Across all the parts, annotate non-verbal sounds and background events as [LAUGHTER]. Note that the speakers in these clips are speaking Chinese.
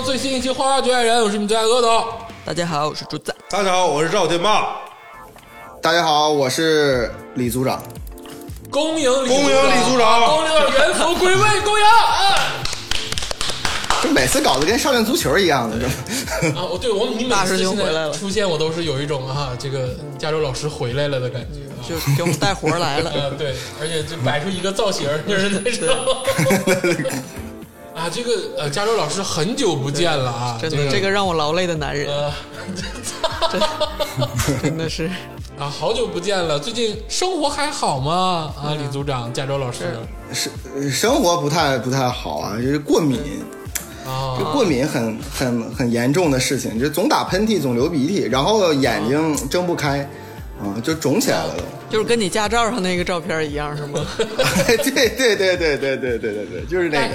最新一期《花花局爱人》，我是你们最爱的阿斗。大家好，我是朱赞。大家好，我是赵天霸。大家好，我是李组长。恭迎李恭迎李组长恭迎元祖归位，恭迎！啊 [LAUGHS] 这每次搞得跟少年足球一样的，是吧？啊，我对我你每次出现，我都是有一种啊，这个加州老师回来了的感觉。啊就给我们带活来了。呃，[LAUGHS] 对，而且就摆出一个造型，就是那种。啊，这个呃，加州老师很久不见了啊，真的，这个让我劳累的男人，呃 [LAUGHS] 真的是 [LAUGHS] 啊，好久不见了，最近生活还好吗？啊，李组长，加州老师是呃生活不太不太好啊，就是过敏，啊这过敏很很很严重的事情，就总打喷嚏，总流鼻涕，然后眼睛睁不开，啊，就肿起来了都。就是跟你驾照上那个照片一样，是吗？[LAUGHS] 对对对对对对对对对，就是那个。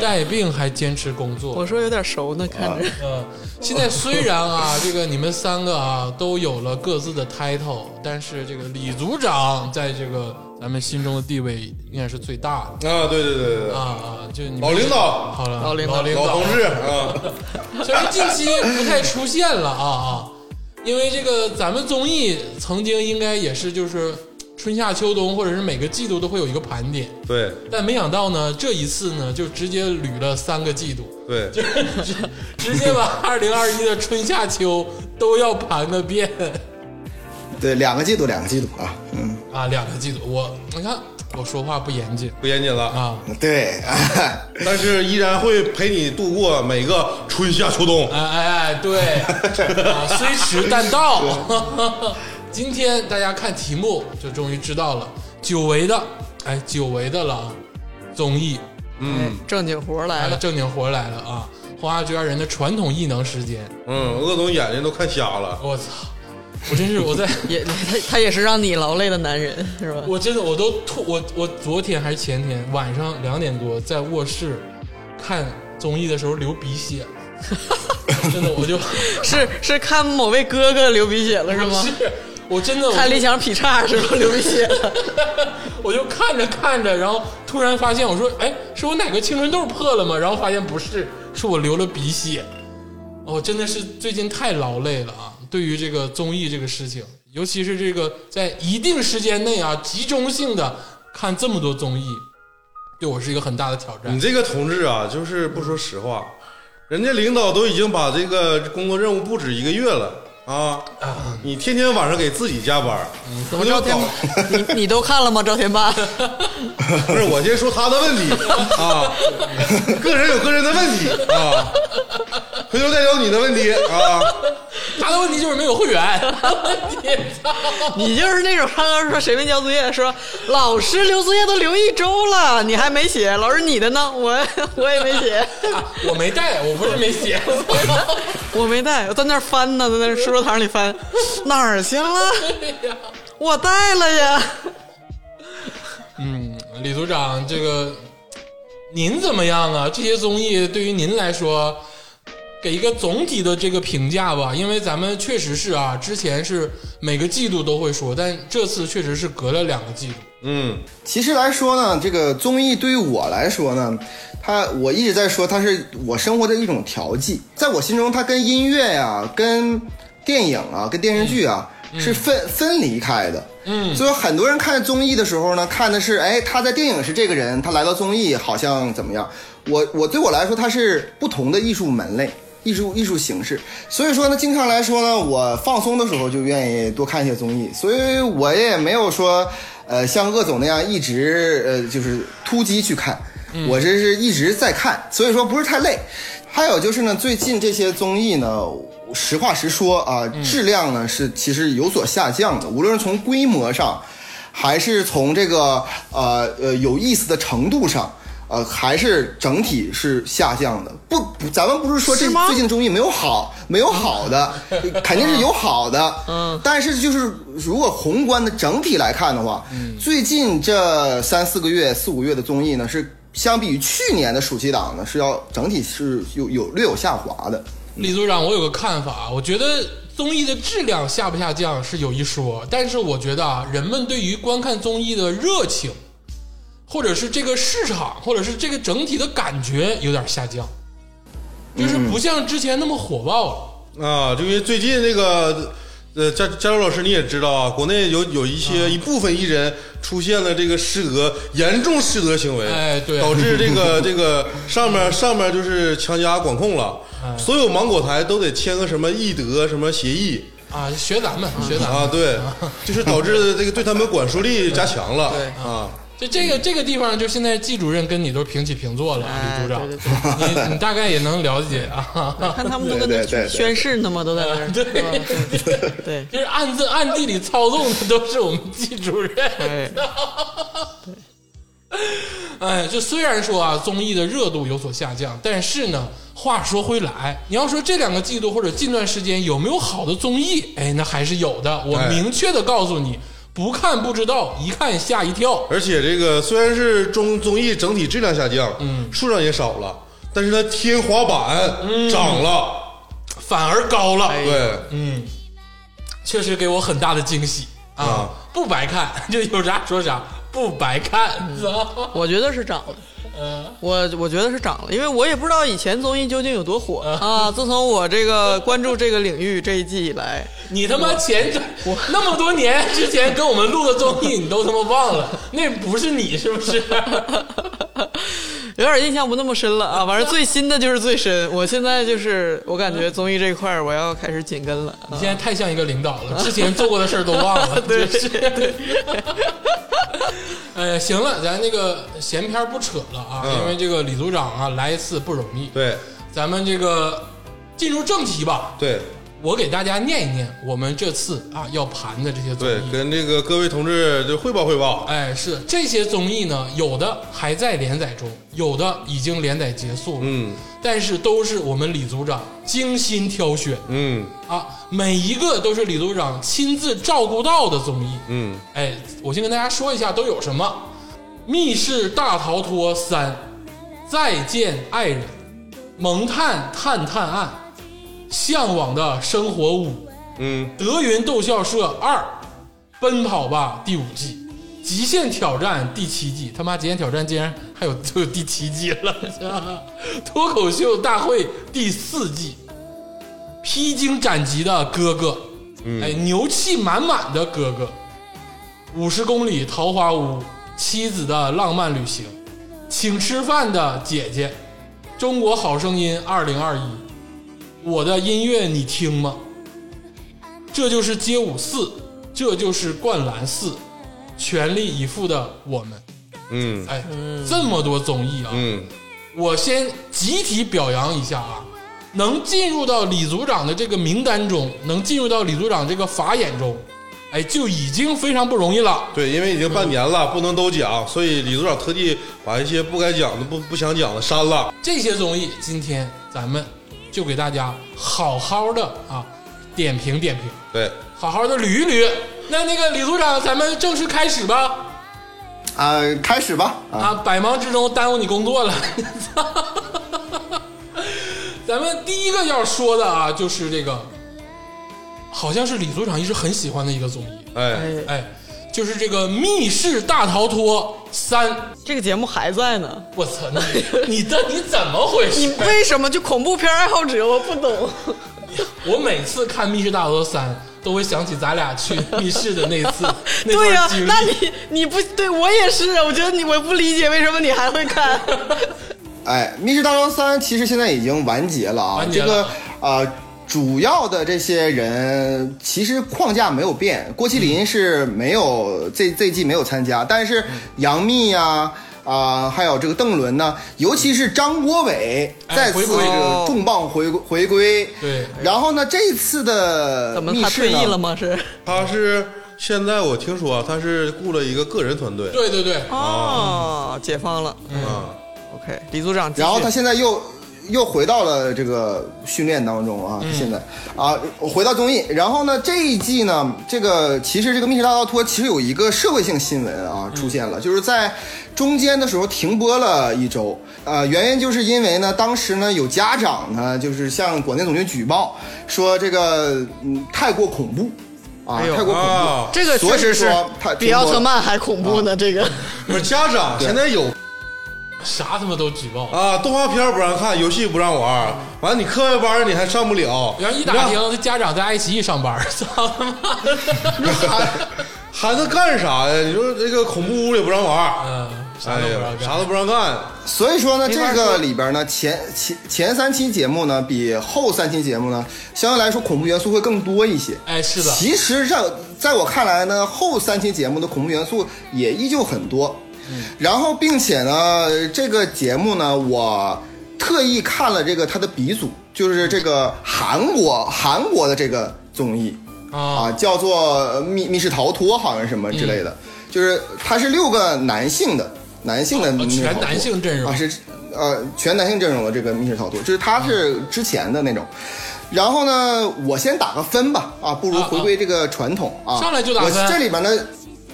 带病还坚持工作，我说有点熟呢，看着。嗯，现在虽然啊，[LAUGHS] 这个你们三个啊都有了各自的 title，但是这个李组长在这个咱们心中的地位应该是最大的。啊，对对对对。对，啊啊！就你们老领导。好了，老领导。老领导。老同志 [LAUGHS] 啊，虽然近期不太出现了啊啊，因为这个咱们综艺曾经应该也是就是春夏秋冬或者是每个季度都会有一个盘点，对。但没想到呢这一次呢就直接捋了三个季度。对，直 [LAUGHS] 直接把二零二一的春夏秋都要盘个遍。对，两个季度，两个季度啊，嗯，啊！两个季度，我你看我说话不严谨。不严谨了，啊！对，[LAUGHS] 但是依然会陪你度过每个春夏秋冬。哎哎哎，对。啊，虽迟但到。[LAUGHS] 今天大家看题目就终于知道了，久违的哎，久违的了啊！综艺嗯正经活儿来来了，了，正经活来了啊！花花局二人的传统异能时间，嗯，鄂总眼睛都看瞎了。我操！我真是我在 [LAUGHS] 也他他也是让你劳累的男人，是吧？我真的我都吐，我我昨天还是前天晚上两点多在卧室看综艺的时候流鼻血了，[LAUGHS] 真的我就是是看某位哥哥流鼻血了，是吗？是我真的我看李想劈叉时候？流鼻血了，我就看着看着，然后突然发现我说哎是我哪个青春痘破了吗？然后发现不是，是我流了鼻血。哦，真的是最近太劳累了啊！对于这个综艺这个事情，尤其是这个在一定时间内啊集中性的看这么多综艺，对我是一个很大的挑战你。这个同志啊，就是不说实话，人家领导都已经把这个工作任务布置一个月了啊，你天天晚上给自己加班，怎么赵天搞？你你都看了吗？赵天霸，[LAUGHS] 不是，我先说他的问题啊，个人有个人的问题啊，回头再聊你的问题啊。他的问题就是没有会员。[LAUGHS] 你就是那种刚刚说谁没交作业，说老师留作业都留一周了，你还没写，老师你的呢？我我也没写，[LAUGHS] 我没带，我不是没写。[LAUGHS] 我没带，我在那儿翻呢，在那书桌堂里翻，哪儿去了？我带了呀。嗯，李组长，这个您怎么样啊？这些综艺对于您来说，给一个总体的这个评价吧。因为咱们确实是啊，之前是每个季度都会说，但这次确实是隔了两个季度。嗯，其实来说呢，这个综艺对于我来说呢，它我一直在说它是我生活的一种调剂，在我心中，它跟音乐呀、跟电影啊、跟电视剧啊、是分分离开的。嗯所以很多人看综艺的时候呢，看的是哎他在电影是这个人，他来到综艺好像怎么样？我我对我来说，它是不同的艺术门类。艺术艺术形式，所以说呢，经常来说呢，我放松的时候就愿意多看一些综艺，所以我也没有说，呃，像鄂总那样一直呃就是突击去看，我这是一直在看，所以说不是太累。还有就是呢，最近这些综艺呢，实话实说啊，质量呢是其实有所下降的，无论是从规模上，还是从这个呃呃有意思的程度上。呃，还是整体是下降的。不，不咱们不是说这是最近的综艺没有好，没有好的，肯定是有好的。嗯，但是就是如果宏观的整体来看的话，最近这三四个月、四五个月的综艺呢，是相比于去年的暑期档呢，是要整体是有有略有下滑的。李组长，我有个看法，我觉得综艺的质量下不下降是有一说，但是我觉得啊，人们对于观看综艺的热情，或者是这个市场，或者是这个整体的感觉有点下降。就是不像之前那么火爆了。啊，就因为最近那个。呃，加加州老师，你也知道啊，国内有有一些一部分艺人出现了这个失德严重失德行为，哎对。导致这个 [LAUGHS] 这个上面上面就是强加管控了，所有芒果台都得签个什么艺德什么协议。啊，学咱们，学咱们。啊，对，就是导致这个对他们管束力加强了，对。啊，就这个这个地方，就现在季主任跟你都平起平坐了，哎李组长，对对你你大概也能了解啊。[LAUGHS] 看他们都跟那对对对宣誓呢嘛，都在那儿。[LAUGHS] 对对对，就是暗自暗地里操纵的都是我们季主任。哎，[LAUGHS] 哎，就虽然说啊，综艺的热度有所下降，但是呢，话说回来，你要说这两个季度或者近段时间有没有好的综艺，哎，那还是有的。我哎明确的告诉你，不看不知道，一看吓一跳。而且这个虽然是综综艺整体质量下降，嗯，数量也少了，但是它天花板涨了，反而高了，对，嗯，确实给我很大的惊喜啊！啊不白看，[LAUGHS] 就有啥说啥，不白看，你知道吗？我觉得是涨了。嗯，我我觉得是涨了，因为我也不知道以前综艺究竟有多火啊。自从我这个 [LAUGHS] 关注这个领域这一季以来，[LAUGHS] 你他妈前 [LAUGHS] 我那么多年之前跟我们录的综艺，你都他妈忘了，那不是你是不是？[LAUGHS] 有点印象不那么深了啊。[LAUGHS] 反正最新的就是最深。我现在就是我感觉综艺这一块儿我要开始紧跟了。你现在太像一个领导了，[LAUGHS] 之前做过的事儿都忘了，对。哎，行了，咱那个闲篇儿不扯了啊，嗯因为这个李组长啊来一次不容易。对咱们这个进入正题吧，对我给大家念一念我们这次啊要盘的这些综对，艺。跟这个各位同志就汇报汇报，哎，是这些综艺呢，有的还在连载中，有的已经连载结束了，嗯。但是都是我们李组长精心挑选。嗯。啊，每一个都是李组长亲自照顾到的综艺。嗯，哎，我先跟大家说一下都有什么：《密室大逃脱三》、《再见爱人》、《萌探探探案》、《向往的生活五》、嗯。德云逗笑社二、奔跑吧第五季、极限挑战第七季，他妈极限挑战竟然还有都有第七季了，[LAUGHS] 脱口秀大会第四季，披荆斩棘的哥哥，哎，牛气满满的哥哥，五十公里桃花坞，妻子的浪漫旅行，请吃饭的姐姐，中国好声音二零二一，我的音乐你听吗？这就是街舞四，这就是灌篮四，全力以赴的我们。嗯哎，这么多综艺啊，嗯我先集体表扬一下啊，能进入到李组长的这个名单中，能进入到李组长这个法眼中，哎，就已经非常不容易了。对，因为已经半年了，不能都讲，所以李组长特地把一些不该讲的、不不想讲的删了。这些综艺，今天咱们就给大家好好的啊点评点评，对，好好的捋一捋。那那个李组长，咱们正式开始吧。啊，开始吧。啊，啊，百忙之中耽误你工作了。[LAUGHS] 咱们第一个要说的啊，就是这个，好像是李组长一直很喜欢的一个综艺，哎，哎，哎，就是这个《密室大逃脱三》。这个节目还在呢。我操，你 [LAUGHS] 你的你怎么回事你？为什么就恐怖片爱好者？我不懂。[LAUGHS] 我每次看《密室大逃脱三》，都会想起咱俩去 [LAUGHS] 密室的那次那对呀、段经历。那你你不对我也是啊，我觉得你我不理解为什么你还会看。哎，《密室大逃脱三》其实现在已经完结了啊，完结了这个啊、主要的这些人其实框架没有变，郭麒麟是没有、这这季没有参加，但是杨幂呀。啊、还有这个邓伦呢，尤其是张国伟哎再次这个重磅回归回归。对然后呢，这次的怎么密室他退役了，吗？是他是现在我听说啊他是雇了一个个人团队对对对，哦，解放了。嗯，OK，李组长，然后他现在又又回到了这个训练当中啊，现在啊，回到综艺。然后呢，这一季呢，这个其实这个《密室大逃脱》其实有一个社会性新闻啊出现了，就是在中间的时候停播了一周。呃，原因就是因为呢，当时呢有家长呢就是向广电总局举报说这个嗯太过恐怖啊，哎太过恐怖。啊，这个确实是说比奥特曼还恐怖呢。这个不是家长现在有啥他妈都举报。啊，动画片不让看，游戏不让玩，完了你课外班你还上不了，然后一打听，这家长在爱奇艺上班，[LAUGHS] 操他妈的！你说孩孩子干啥呀？你说这个恐怖屋也不让玩，嗯，啥都不让，干。啥都不让干。所以说呢，这个里边呢，前前前三期节目呢，比后三期节目呢，相对来说恐怖元素会更多一些。哎，是的，其实让在我看来呢，后三期节目的恐怖元素也依旧很多。然后，并且呢，这个节目呢，我特意看了这个它的鼻祖，就是这个韩国韩国的这个综艺啊。啊，叫做呃密密室逃脱，好像什么之类的，就是它是六个男性的男性的全男性阵容。啊，是呃全男性阵容的这个密室逃脱，就是它是之前的那种。然后呢，我先打个分吧，啊，不如啊。回归这个传统啊。上来就打分。我这里边呢，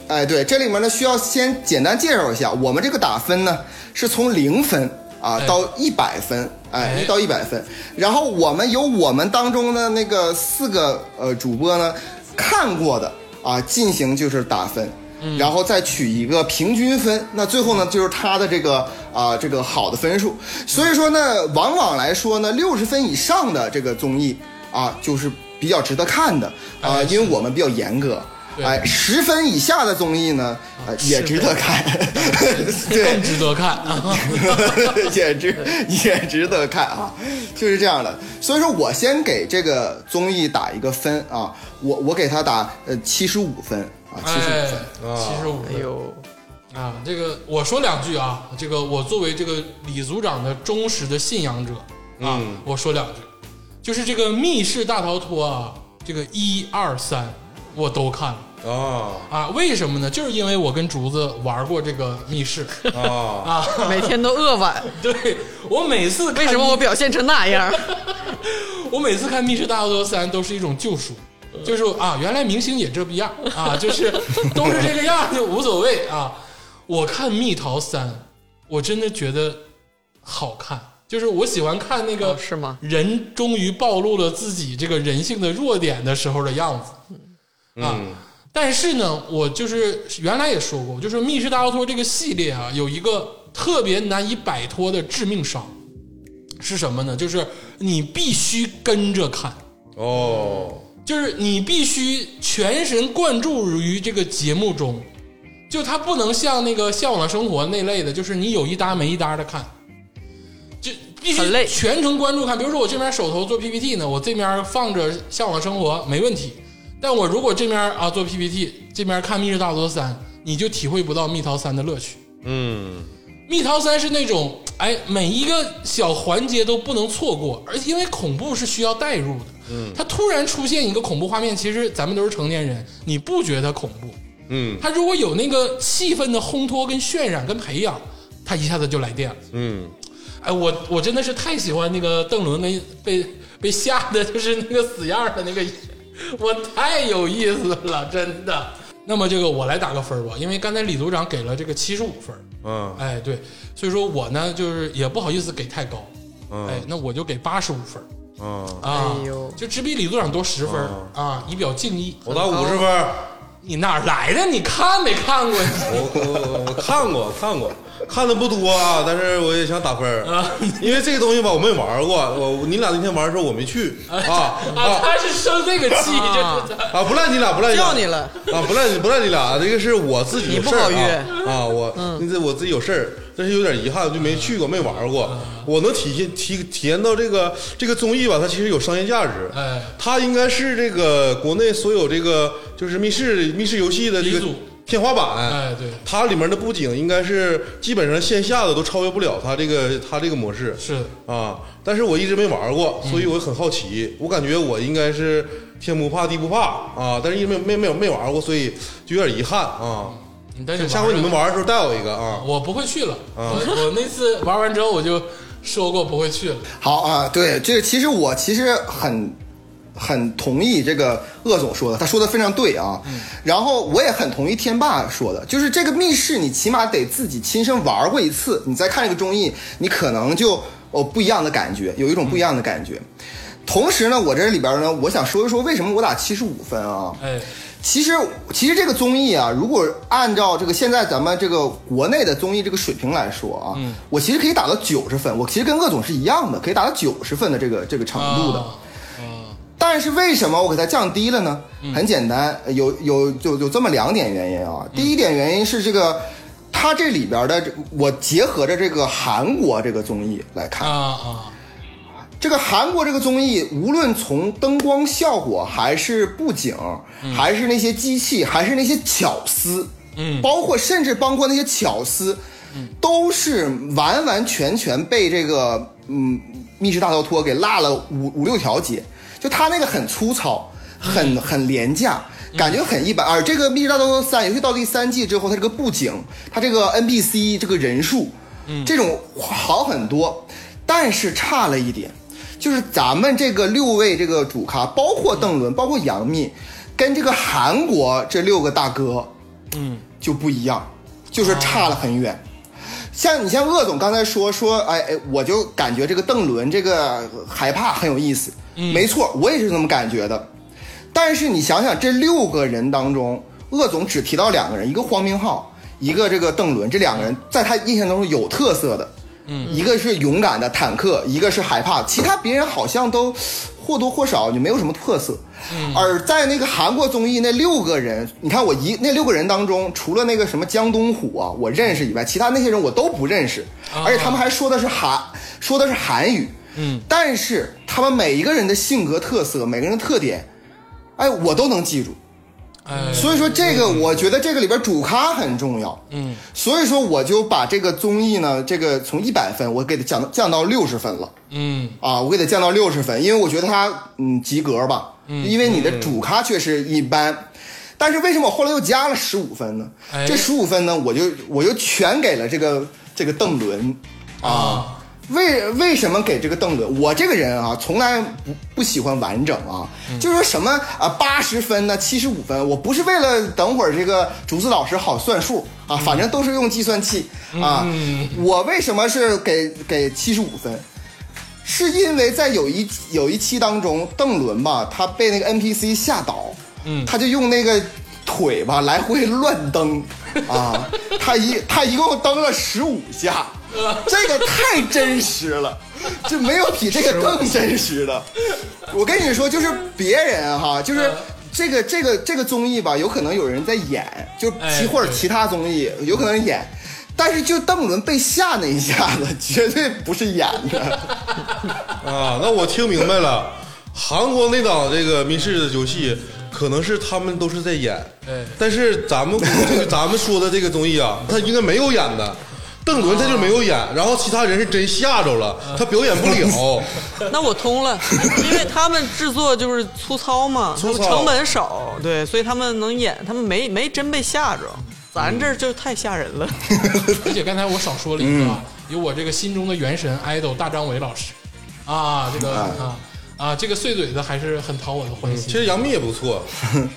哎，对，这里面呢需要先简单介绍一下，我们这个打分呢是从零分啊哎到一百分，哎哎，到一百分。然后我们由我们当中的那个四个呃主播呢看过的啊进行就是打分。嗯然后再取一个平均分，那最后呢就是他的这个啊、这个好的分数。所以说呢，往往来说呢，六十分以上的这个综艺啊，就是比较值得看的啊、哎因为我们比较严格。对。哎，十分以下的综艺呢，呃，也值得看，[LAUGHS] 更对，值得看。啊！[LAUGHS] 也值也值得看啊，就是这样的。所以说我先给这个综艺打一个分啊，我我给他打呃七十五分啊，七十五七十五分。哎呦，啊，这个我说两句啊，这个我作为这个李组长的忠实的信仰者啊，嗯。我说两句，就是这个密室大逃脱啊，这个一二三我都看了啊啊，为什么呢？就是因为我跟竹子玩过这个密室 [LAUGHS] 啊！啊，每天都饿晚，[LAUGHS] 对我每次看为什么我表现成那样？[LAUGHS] 我每次看《密室大逃脱三》都是一种救赎，就是啊，原来明星也这逼样啊，就是都是这个样就无所谓啊。我看《蜜桃三》，我真的觉得好看，就是我喜欢看那个哦是吗？人终于暴露了自己这个人性的弱点的时候的样子啊。嗯但是呢，我就是原来也说过，就是《密室大逃脱》这个系列啊，有一个特别难以摆脱的致命伤，是什么呢？就是你必须跟着看，哦，就是你必须全神贯注于这个节目中，就它不能像那个《向往的生活》那类的，就是你有一搭没一搭的看，就必须很累。全程关注看。比如说我这边手头做 PPT 呢，我这边放着《向往的生活》没问题，但我如果这面啊做 PPT，这边看《密室大逃脱三》，你就体会不到《蜜桃三》的乐趣。嗯蜜桃三是那种，哎，每一个小环节都不能错过，而因为恐怖是需要代入的。嗯，它突然出现一个恐怖画面，其实咱们都是成年人，你不觉得恐怖？嗯它如果有那个气氛的烘托、跟渲染、跟培养，它一下子就来电了。嗯，哎，我我真的是太喜欢那个邓伦跟被被吓的，就是那个死样的那个，[LAUGHS] 我太有意思了，真的。那么这个我来打个分吧，因为刚才李组长给了这个七十五分，嗯哎，对，所以说我呢就是也不好意思给太高，嗯哎，那我就给八十五分嗯，啊，哎呦就只比李组长多十分、啊，以表敬意。我打五十分。你哪来的？你看没看过？[LAUGHS] 我我我看过看过，看的不多啊，但是我也想打分儿啊因为这个东西吧，我没玩过。我你俩那天玩的时候我没去啊 [LAUGHS] 啊，啊他是生这个气，啊就是啊！不赖你俩，不赖你俩叫你了啊！不赖你，不赖你俩，这个是我自己有事儿你不好约啊啊！我那这我自己有事儿，但是有点遗憾，就没去过，没玩过。我能体现体体验到这个这个综艺吧，它其实有商业价值。哎它应该是这个国内所有这个就是密室密室游戏的这个天花板。哎对它里面的布景应该是基本上线下的都超越不了它这个它这个模式是的啊。但是我一直没玩过，所以我很好奇。我感觉我应该是天不怕地不怕啊，但是因为没没没没玩过，所以就有点遗憾啊。但是下回你们玩玩的时候带我一个啊。我不会去了。啊我我那次玩完之后我就说过不会去了。好啊，对这个，其实我其实很很同意这个鄂总说的，他说的非常对啊。然后我也很同意天霸说的，就是这个密室，你起码得自己亲身玩过一次，你再看这个综艺，你可能就哦不一样的感觉，有一种不一样的感觉。同时呢，我这里边呢，我想说一说为什么我打七十五分啊？哎，其实其实这个综艺啊，如果按照这个现在咱们这个国内的综艺这个水平来说啊，我其实可以打到九十分，我其实跟鄂总是一样的，可以打到九十分的这个这个程度的。啊但是为什么我给它降低了呢？很简单，有有有有这么两点原因啊。第一点原因是这个，它这里边的这我结合着这个韩国这个综艺来看。啊，啊，这个韩国这个综艺，无论从灯光效果，还是布景，还是那些机器，还是那些巧思，嗯。包括甚至包括那些巧思，都是完完全全被这个嗯密室大逃脱给落了五五六条街，就他那个很粗糙，很很廉价。感觉很一般，而这个《密室大逃脱三》，尤其到第三季之后，它这个布景，它这个 NPC 这个人数，这种好很多，但是差了一点，就是咱们这个六位这个主咖，包括邓伦，包括杨幂，跟这个韩国这六个大哥，嗯，就不一样，就是差了很远。像你像鄂总刚才说说，哎哎，我就感觉这个邓伦这个害怕很有意思，没错，我也是这么感觉的。但是你想想，这六个人当中，鄂总只提到两个人，一个黄明昊，一个这个邓伦，这两个人在他印象当中有特色的，嗯，一个是勇敢的坦克，一个是害怕，其他别人好像都或多或少就没有什么特色。而在那个韩国综艺那六个人，你看我一那六个人当中，除了那个什么江东虎啊，我认识以外，其他那些人我都不认识，而且他们还说的是韩说的是韩语，嗯，但是他们每一个人的性格特色，每个人的特点，哎，我都能记住。哎，所以说这个，我觉得这个里边主咖很重要。嗯，所以说我就把这个综艺呢，这个从一百分我给它降降到六十分了。嗯。啊，我给它降到六十分，因为我觉得它嗯及格吧，嗯。因为你的主咖确实一般。但是为什么我后来又加了十五分呢？哎。这十五分呢，我就我就全给了这个这个邓伦。啊，为为什么给这个邓伦？我这个人啊，从来不不喜欢完整啊，就是说什么啊八十分呢，七十五分，我不是为了等会儿这个竹子老师好算数啊，反正都是用计算器啊。我为什么是给给七十五分？是因为在有一有一期当中，邓伦吧，他被那个 NPC 吓倒，嗯他就用那个腿吧来回乱蹬啊，他一他一共蹬了十五下，[LAUGHS] 这个太真实了，就没有比这个更真实的。我跟你说，就是别人哈，就是这个这个这个综艺吧，有可能有人在演，就其或者其他综艺有可能演。但是就邓伦被吓那一下子，[LAUGHS] 绝对不是演的。[LAUGHS] 啊，那我听明白了，韩国那档这个密室的游戏，可能是他们都是在演，哎但是咱们这个咱们说的这个综艺啊，他应该没有演的。邓伦他就没有演，然后其他人是真吓着了，他表演不了。[LAUGHS] 那我通了，因为他们制作就是粗糙嘛，[LAUGHS] 粗糙。成本少，对，所以他们能演，他们没没真被吓着，咱这儿就太吓人了。[LAUGHS] 而且刚才我少说了一个啊，有我这个心中的元神 idol 大张伟老师。啊，这个啊。啊，这个碎嘴子还是很讨我的欢心。其实杨幂也不错，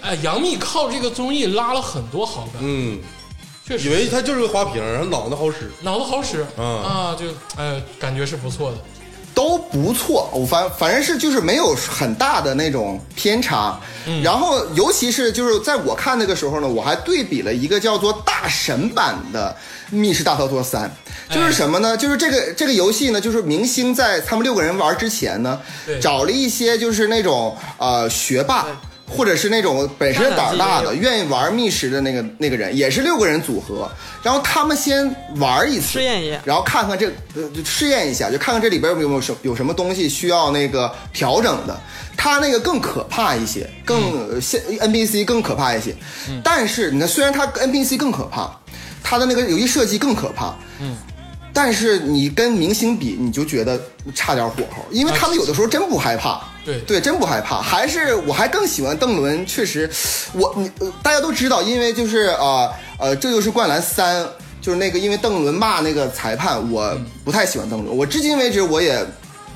哎，杨幂靠这个综艺拉了很多好感，嗯，确实以为他就是个花瓶，然后脑子好使。脑子好使嗯啊，就哎感觉是不错的。都不错，我反反正是就是没有很大的那种偏差。然后尤其是就是在我看那个时候呢，我还对比了一个叫做大神版的《密室大逃脱三》，就是什么呢？就是这个这个游戏呢，就是明星在他们六个人玩之前呢，找了一些就是那种呃学霸。或者是那种本身胆儿大的、愿意玩密室的那个那个人，也是六个人组合，然后他们先玩一次，试验一下然后看看这呃就试验一下，就看看这里边有没有什有什么东西需要那个调整的。他那个更可怕一些，更呃现 NPC 更可怕一些。但是你看，虽然他 NPC 更可怕，他的那个游戏设计更可怕，嗯。但是你跟明星比，你就觉得差点火候，因为他们有的时候真不害怕，对。对，真不害怕。还是我还更喜欢邓伦，确实，我你、呃、大家都知道，因为就是呃呃，这就是灌篮三，就是那个因为邓伦骂那个裁判，我不太喜欢邓伦，我至今为止我也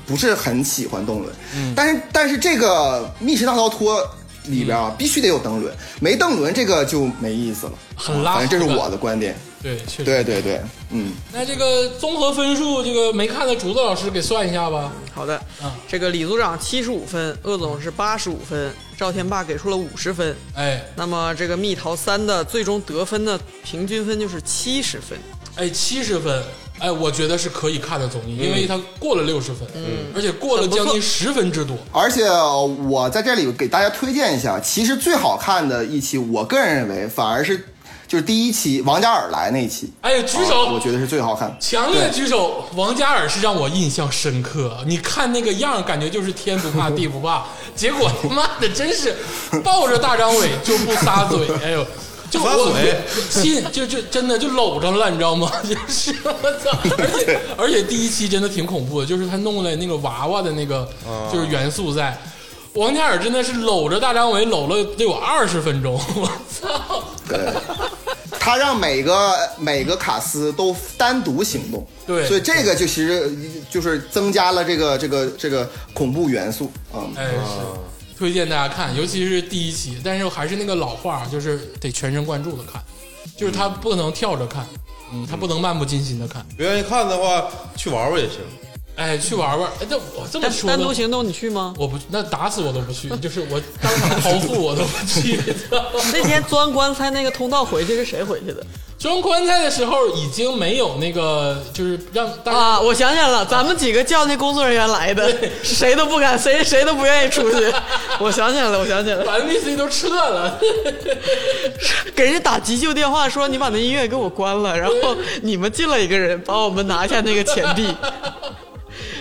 不是很喜欢邓伦，嗯，但是但是这个密室大逃脱里边啊，必须得有邓伦，没邓伦这个就没意思了，很拉反正这是我的观点。对，确实。对对对，嗯，那这个综合分数，这个没看的竹子老师给算一下吧。好的嗯，这个李组长七十五分，鄂总是八十五分，赵天霸给出了五十分。哎那么这个蜜桃三的最终得分的平均分就是七十分。哎，七十分，哎，我觉得是可以看的综艺，因为它过了六十分，嗯，而且过了将近十分之多。而且我在这里给大家推荐一下，其实最好看的一期，我个人认为反而是就是第一期王嘉尔来那一期，哎，举手，啊我觉得是最好看的。强烈举手！王嘉尔是让我印象深刻，你看那个样，感觉就是天不怕地不怕，[LAUGHS] 结果他妈的真是抱着大张伟就不撒嘴，[LAUGHS] 哎呦，就撒我嘴亲就就真的就搂着了，你知道吗？[LAUGHS] 就是我操！而且而且第一期真的挺恐怖的，就是他弄了那个娃娃的那个就是元素在。王嘉尔真的是搂着大张伟搂了得有二十分钟，我操！他让每个每个卡司都单独行动，对所以这个就其实就是增加了这个这个这个恐怖元素啊。哎，是推荐大家看，尤其是第一期。但是还是那个老话，就是得全神贯注的看，就是他不能跳着看，嗯，他不能漫不经心的看。不愿意看的话，去玩玩也行。哎，去玩玩。哎，这我这么单说的，单独行动你去吗？我不，那打死我都不去，就是我当场剖腹我都不去。[LAUGHS] 那天钻棺材那个通道回去是谁回去的装棺材的时候已经没有那个，就是让大家啊？我想起来了，咱们几个叫那工作人员来的，谁都不敢，谁谁都不愿意出去。[LAUGHS] 我想起来了，我想起来了，把 NPC 都撤了。[LAUGHS] 给人家打急救电话说你把那音乐给我关了，然后你们进来一个人帮我们拿下那个钱币。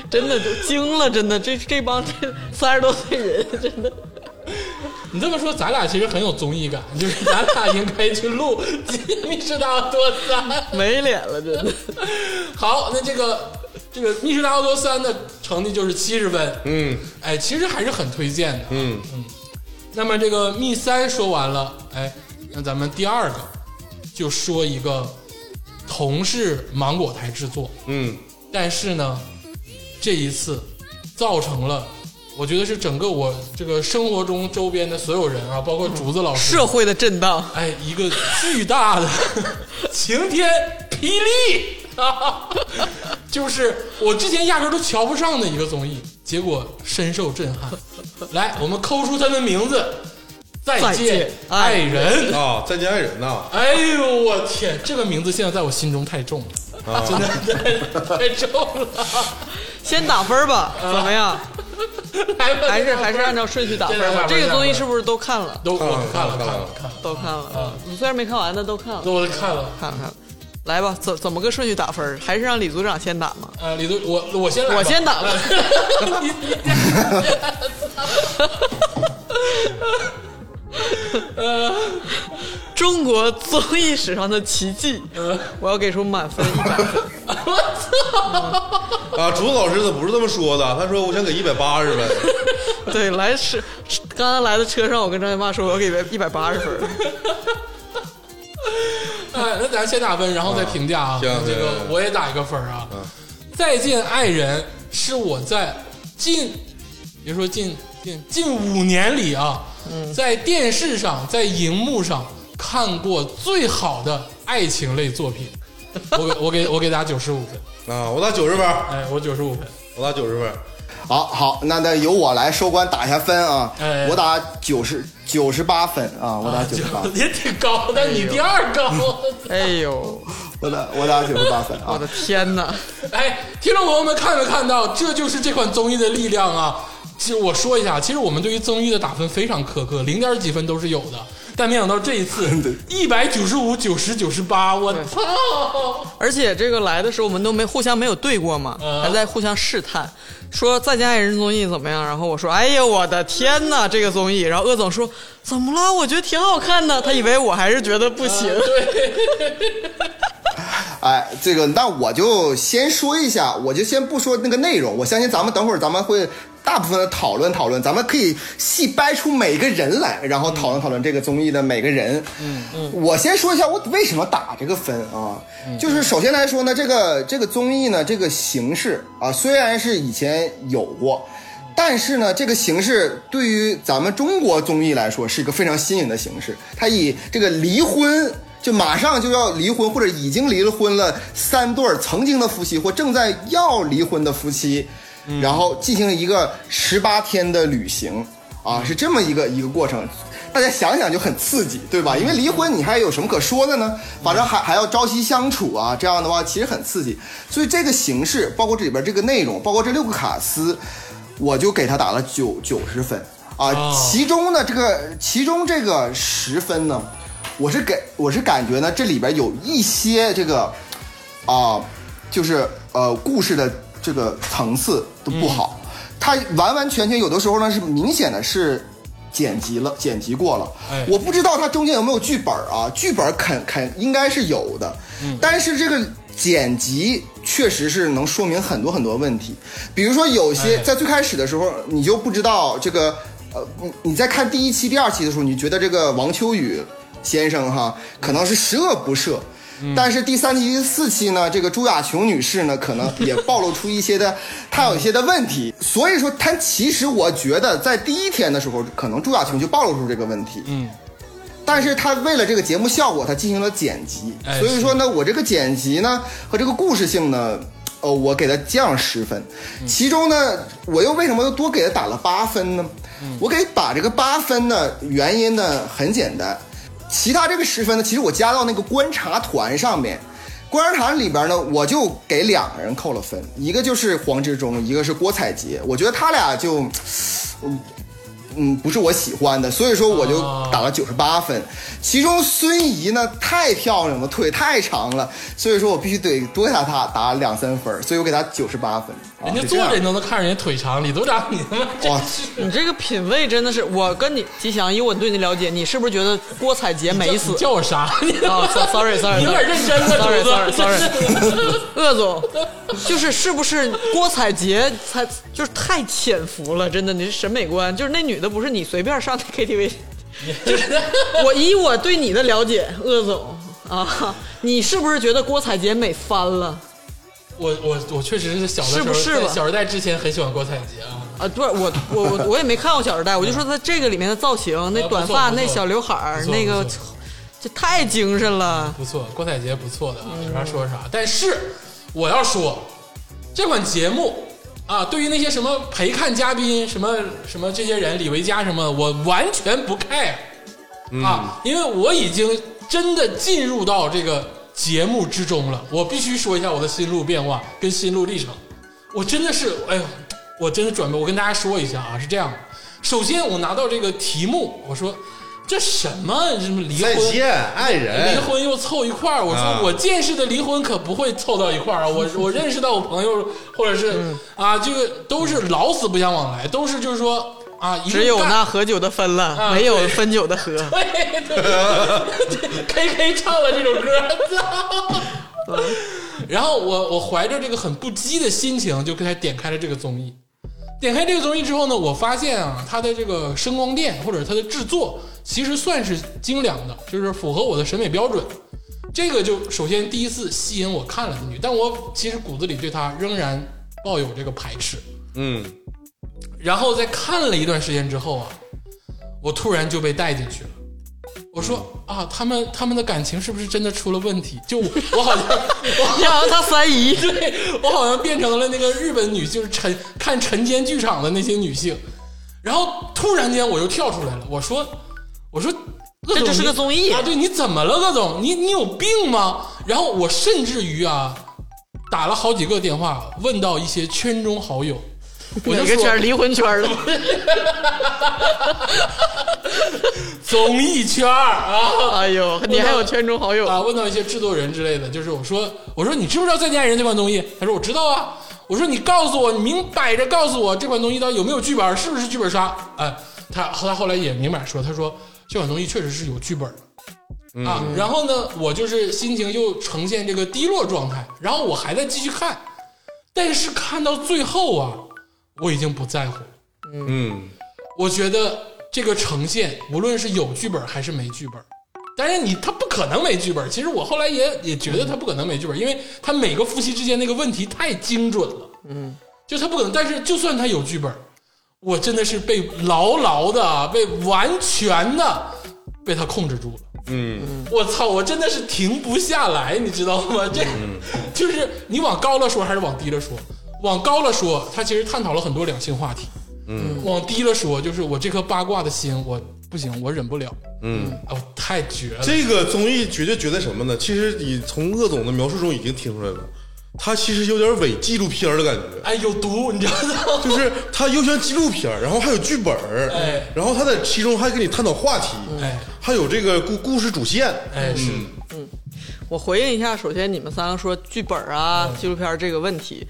真的就惊了，真的这这帮这三十多岁人，真的 [LAUGHS] 你这么说，咱俩其实很有综艺感，就是咱俩应该去录《密室大逃脱三》。没脸了，真的。好，那这个这个《密室大逃脱三》的成绩就是七十分，嗯哎，其实还是很推荐的。嗯，那么这个密三说完了，哎，那咱们第二个就说一个同是芒果台制作，嗯，但是呢，这一次造成了。我觉得是整个我这个生活中周边的所有人啊，包括竹子老师，社会的震荡，哎，一个巨大的 [LAUGHS] 晴天霹雳啊！[LAUGHS] 就是我之前压根儿都瞧不上的一个综艺，结果深受震撼。来，我们抠出他的名字，再再见见爱爱人。啊，再见爱人呐，哎呦我天，这个名字现在在我心中太重了，啊，真的太太重了。先打分吧，怎么样？[LAUGHS] 还是还是按照顺序打分吧。这个综艺是不是都看了？都看了看了看了，都看了。你虽然没看完，但都看了。都我看了。看了看了。来吧，怎怎么个顺序打分？还是让李组长先打吗？呃，李组，我我先来，我先打吧。[LAUGHS] [LAUGHS] [LAUGHS] 中国综艺史上的奇迹，我要给出满分一百分。[LAUGHS] 啊，竹子老师怎么不是这么说的？他说我想给一百八十分，[LAUGHS] 对，来是刚刚来的车上，我跟张学霸说我要给一百八十分。哎，那咱先打分，然后再评价啊。行这个我也打一个分啊。再见爱人是我在近，别说近近近五年里啊，在电视上、在荧幕上看过最好的爱情类作品。我给我给我给大家九十五分，啊，我打九十分，哎，我九十五分。我打九十分，好好，那那由我来收官打一下分啊，哎我打九十九十八分啊，我打九十八，也挺高，但你第二高。哎呦，我打我打九十八分啊 [LAUGHS] 我的，天哪！哎，听众朋友们看没看到？这就是这款综艺的力量啊！其实我说一下，其实我们对于综艺的打分非常苛刻，零点几分都是有的。但没想到这一次 [LAUGHS] 一百九十五、九十、九十八，我操！而且这个来的时候我们都没互相没有对过嘛，嗯还在互相试探，说《再见爱人》综艺怎么样？然后我说：“哎呀，我的天哪，这个综艺！”然后鄂总说：“怎么了？我觉得挺好看的。”他以为我还是觉得不行。[LAUGHS] 对哎，这个那我就先说一下，我就先不说那个内容，我相信咱们等会儿咱们会大部分的讨论讨论，咱们可以细掰出每个人来，然后讨论讨论这个综艺的每个人。嗯嗯，我先说一下我为什么打这个分啊，就是首先来说呢，这个这个综艺呢，这个形式啊，虽然是以前有过。但是呢，这个形式对于咱们中国综艺来说是一个非常新颖的形式。它以这个离婚就马上就要离婚或者已经离了婚了三对儿曾经的夫妻或正在要离婚的夫妻，然后进行一个十八天的旅行啊，是这么一个一个过程。大家想想就很刺激，对吧？因为离婚你还有什么可说的呢？反正还还要朝夕相处啊，这样的话其实很刺激。所以这个形式，包括这里边这个内容，包括这六个卡司，我就给他打了九九十分啊。哦其中呢，这个其中这个十分呢，我是给我是感觉呢，这里边有一些这个啊，就是呃故事的这个层次都不好，它完完全全有的时候呢是明显的是剪辑了，剪辑过了。哎。我不知道它中间有没有剧本啊，剧本肯肯应该是有的，但是这个剪辑确实是能说明很多很多问题，比如说有些哎。在最开始的时候你就不知道这个。呃，你你在看第一期、第二期的时候，你觉得这个王秋雨先生哈可能是十恶不赦，但是第三期、第四期呢，这个朱亚琼女士呢，可能也暴露出一些的，她有一些的问题。所以说，她其实我觉得在第一天的时候，可能朱亚琼就暴露出这个问题。嗯，但是他为了这个节目效果，他进行了剪辑，哎所以说呢，我这个剪辑呢和这个故事性呢，呃，我给他降十分，其中呢，我又为什么又多给他打了八分呢？我给打这个八分呢，原因呢很简单，其他这个十分呢，其实我加到那个观察团上面。观察团里边呢，我就给两个人扣了分，一个就是黄志忠，一个是郭采洁。我觉得他俩就，嗯嗯，不是我喜欢的，所以说我就打了九十八分。其中孙怡呢太漂亮了，腿太长了，所以说我必须得多给她打打两三分，所以我给她九十八分。啊人家坐着你都能看着人家腿长，李组长你他妈真哇，[LAUGHS] 你这个品味真的是，我跟你吉祥，以我对你了解，你是不是觉得郭采洁美死你？叫我啥？[LAUGHS] [LAUGHS] 你啊，sorry sorry，有点认真了 sorry 主 sorry 子 sorry，鄂总，就是是不是郭采洁才就是太潜伏了？真的，你的审美观就是那女的不是你随便上的 KTV，就是我以我对你的了解，鄂总啊，你是不是觉得郭采洁美翻了？我我我确实是小的时候是不是在《小时代》之前很喜欢郭采洁啊。啊，不是我我我我也没看过《小时代》，我就说他这个里面的造型，那短发，那小刘海儿那个这太精神了。不错，郭采洁不错的啊，有啥说啥。但是我要说，这款节目啊，对于那些什么陪看嘉宾、什么什么这些人，李维嘉什么，我完全不 care 啊，因为我已经真的进入到这个节目之中了。我必须说一下我的心路变化跟心路历程。我真的是，哎呦，我真的准备，我跟大家说一下啊，是这样的。首先，我拿到这个题目，我说这什么什么离婚再见，爱离。婚又凑一块儿，我说啊我见识的离婚可不会凑到一块儿啊！我 [LAUGHS] 我认识到我朋友或者是、嗯啊，这个都是老死不相往来，都是就是说啊，只有那喝酒的分了，啊没有分酒的喝。对对，K K 唱了这首歌，[LAUGHS] 操！[LAUGHS] 然后我我怀着这个很不羁的心情，就给他点开了这个综艺。点开这个综艺之后呢，我发现啊，它的这个声光电或者它的制作，其实算是精良的，就是符合我的审美标准。这个就首先第一次吸引我看了进去，但我其实骨子里对它仍然抱有这个排斥。嗯，然后在看了一段时间之后啊，我突然就被带进去了。我说啊，他们他们的感情是不是真的出了问题？就我我好像我好像他三姨，[LAUGHS] 对我好像变成了那个日本女，就是晨看晨间剧场的那些女性。然后突然间我又跳出来了，我说我说这只是个综艺啊，对，你怎么了，乐总？你你有病吗？然后我甚至于啊，打了好几个电话问到一些圈中好友，[LAUGHS] 哪个圈？离婚圈的？[LAUGHS] 综艺圈儿啊。哎呦，你还有圈中好友啊，问到一些制作人之类的，就是我说，我说你知不知道《再见爱人》这款综艺？他说我知道啊。我说你告诉我，你明摆着告诉我这款东西到底有没有剧本，是不是剧本杀？哎，他他后来也明摆说，他说这款东西确实是有剧本的。啊，然后呢，我就是心情又呈现这个低落状态，然后我还在继续看，但是看到最后啊，我已经不在乎了。嗯，我觉得这个呈现，无论是有剧本还是没剧本，但是你他不可能没剧本。其实我后来也也觉得他不可能没剧本，因为他每个夫妻之间那个问题太精准了。嗯，就他不可能。但是就算他有剧本，我真的是被牢牢的、被完全的被他控制住了。嗯，我操，我真的是停不下来，你知道吗？这就是你往高了说还是往低了说？往高了说，他其实探讨了很多两性话题。嗯，往低了说，就是我这颗八卦的心，我不行，我忍不了。嗯，哦，太绝了。这个综艺绝对觉得什么呢？其实你从鄂总的描述中已经听出来了，他其实有点伪纪录片的感觉。哎，有毒，你知道吗？[LAUGHS] 就是他又像纪录片，然后还有剧本儿，哎然后他在其中还跟你探讨话题，哎，还有这个故故事主线，哎，是，嗯我回应一下，首先你们三个说剧本啊、纪录片这个问题，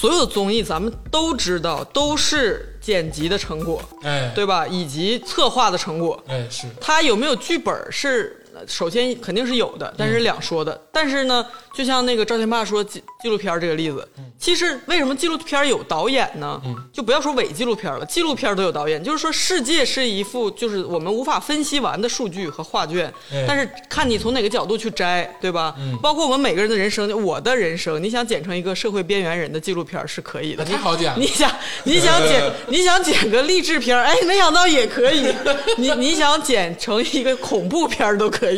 所有的综艺咱们都知道都是剪辑的成果，哎，对吧？以及策划的成果，哎，是，它有没有剧本是呃首先肯定是有的，但是两说的。但是呢，就像那个赵天霸说纪纪录片这个例子，其实为什么纪录片有导演呢？就不要说伪纪录片了，纪录片都有导演，就是说世界是一幅就是我们无法分析完的数据和画卷，哎。但是看你从哪个角度去摘，对吧？包括我们每个人的人生，我的人生，你想剪成一个社会边缘人的纪录片是可以的，那挺好剪 [LAUGHS] 你想你想剪你想剪个励志片，哎，没想到也可以。[LAUGHS] 你你想剪成一个恐怖片都可以，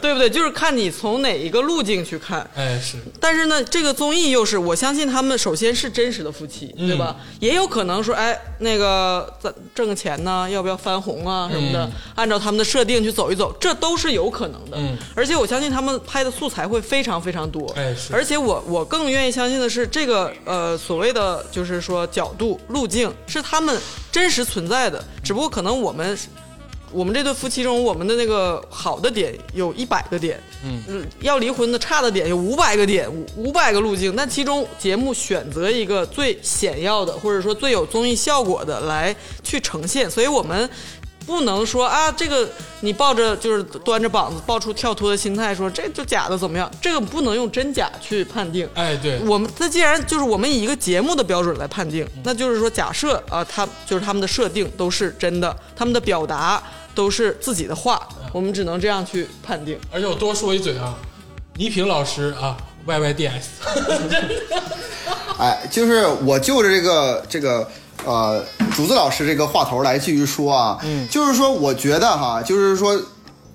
对不对？就是看你从哪一个路径去看。哎，是，但是呢，这个综艺又是我相信他们首先是真实的夫妻，对吧？也有可能说，哎，那个咱挣个钱呢，要不要翻红啊什么的？按照他们的设定去走一走，这都是有可能的。嗯而且我相信他们拍的素材会非常非常多。哎是而且我我更愿意相信的是，这个呃所谓的就是说角度路径是他们真实存在的，只不过可能我们。我们这对夫妻中，我们的那个好的点有一百个点，嗯，要离婚的差的点有五百个点，五五百个路径。但其中节目选择一个最显要的，或者说最有综艺效果的来去呈现，所以我们不能说啊，这个你抱着就是端着膀子抱出跳脱的心态说这就假的怎么样？这个不能用真假去判定。哎，对，我们那既然就是我们以一个节目的标准来判定，那就是说，假设啊，他就是他们的设定都是真的，他们的表达都是自己的话，我们只能这样去判定。而且我多说一嘴啊，倪萍老师啊，YYDS，[LAUGHS] 哎，就是我就着这个这个呃竹子老师这个话头来继续说啊，嗯，就是说我觉得哈，就是说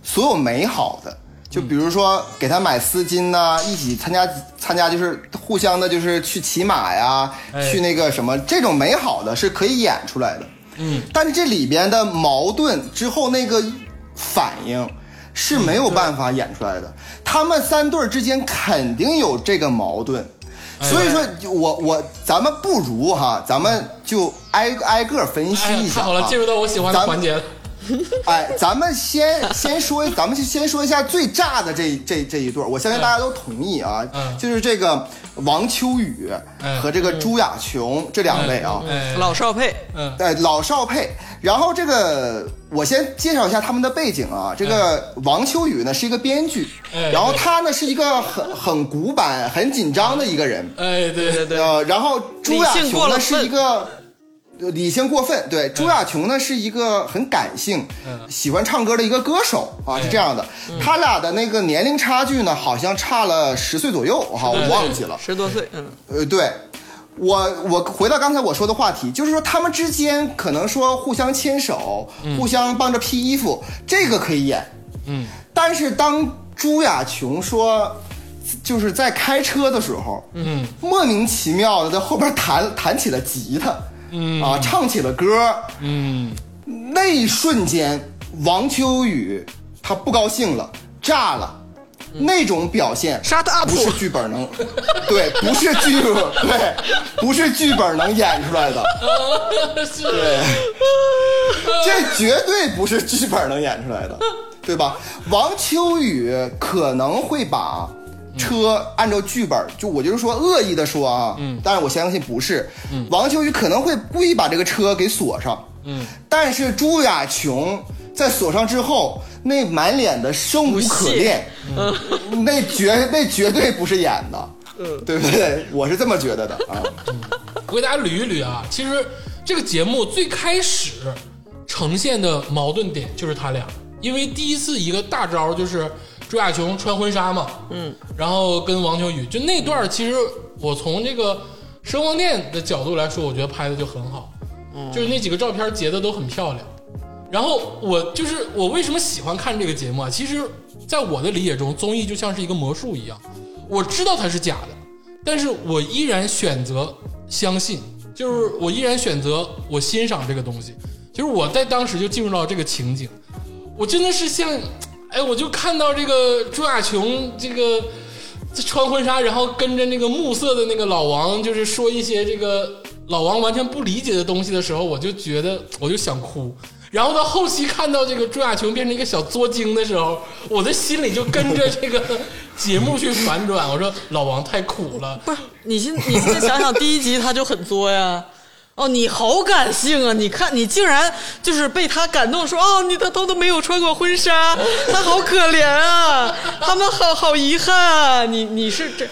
所有美好的，就比如说给他买丝巾呐、一起参加参加就是互相的，就是去骑马呀，哎。去那个什么，这种美好的是可以演出来的，嗯，但是这里边的矛盾之后那个反应。是没有办法演出来的，他们三对儿之间肯定有这个矛盾，哎所以说，我我咱们不如哈，咱们就挨挨个分析哎一，下、好了，进入到我喜欢的环节。了。[LAUGHS] 哎，咱们先先说，咱们就先说一下最炸的这这这一对儿，我相信大家都同意啊，嗯。就是这个王秋雨嗯和这个朱亚琼这两位啊，哎，老少配，嗯，哎，老少配。然后这个我先介绍一下他们的背景啊，这个王秋雨呢是一个编剧，哎然后他呢是一个很很古板、很紧张的一个人，哎，对。对对，呃，然后朱亚琼呢是一个。呃理性过分，对朱亚琼呢是一个很感性、喜欢唱歌的一个歌手啊，是这样的。他俩的那个年龄差距呢，好像差了十岁左右哈，我忘记了。十多岁，嗯，呃，对，我我回到刚才我说的话题，就是说他们之间可能说互相牵手，互相帮着披衣服，这个可以演。嗯，但是当朱亚琼说。就是在开车的时候，嗯，莫名其妙的在后边弹弹起了吉他，嗯啊，唱起了歌，嗯，那一瞬间，王秋雨他不高兴了，炸了，那种表现 Shut up 不是剧本能，[LAUGHS] 对，不是剧，对，不是剧本能演出来的，是，对，这绝对不是剧本能演出来的，对吧？王秋雨可能会把。车按照剧本，就我就是说恶意的说啊，嗯，但是我相信不是，嗯，王秋雨可能会故意把这个车给锁上，嗯，但是朱亚琼在锁上之后，那满脸的生无可恋，嗯，那绝那绝对不是演的，嗯，对不对？我是这么觉得的啊。我给大家捋一捋啊，其实这个节目最开始呈现的矛盾点就是他俩，因为第一次一个大招就是朱亚琼穿婚纱嘛，嗯，然后跟王秋雨就那段儿，其实我从这个声光电的角度来说，我觉得拍的就很好，嗯，就是那几个照片截的都很漂亮。然后我就是我为什么喜欢看这个节目啊？其实，在我的理解中，综艺就像是一个魔术一样，我知道它是假的，但是我依然选择相信，就是我依然选择我欣赏这个东西。就是我在当时就进入到这个情景，我真的是像，哎，我就看到这个朱亚琼这个穿婚纱，然后跟着那个暮色的那个老王，就是说一些这个老王完全不理解的东西的时候，我就觉得我就想哭。然后到后期看到这个朱亚琼变成一个小作精的时候，我的心里就跟着这个节目去反转。我说老王太苦了，不是你先你先想想第一集他就很作呀。哦，你好感性啊！你看，你竟然就是被他感动，说哦，你的都都没有穿过婚纱，他好可怜啊，他们好好遗憾啊。你你是这，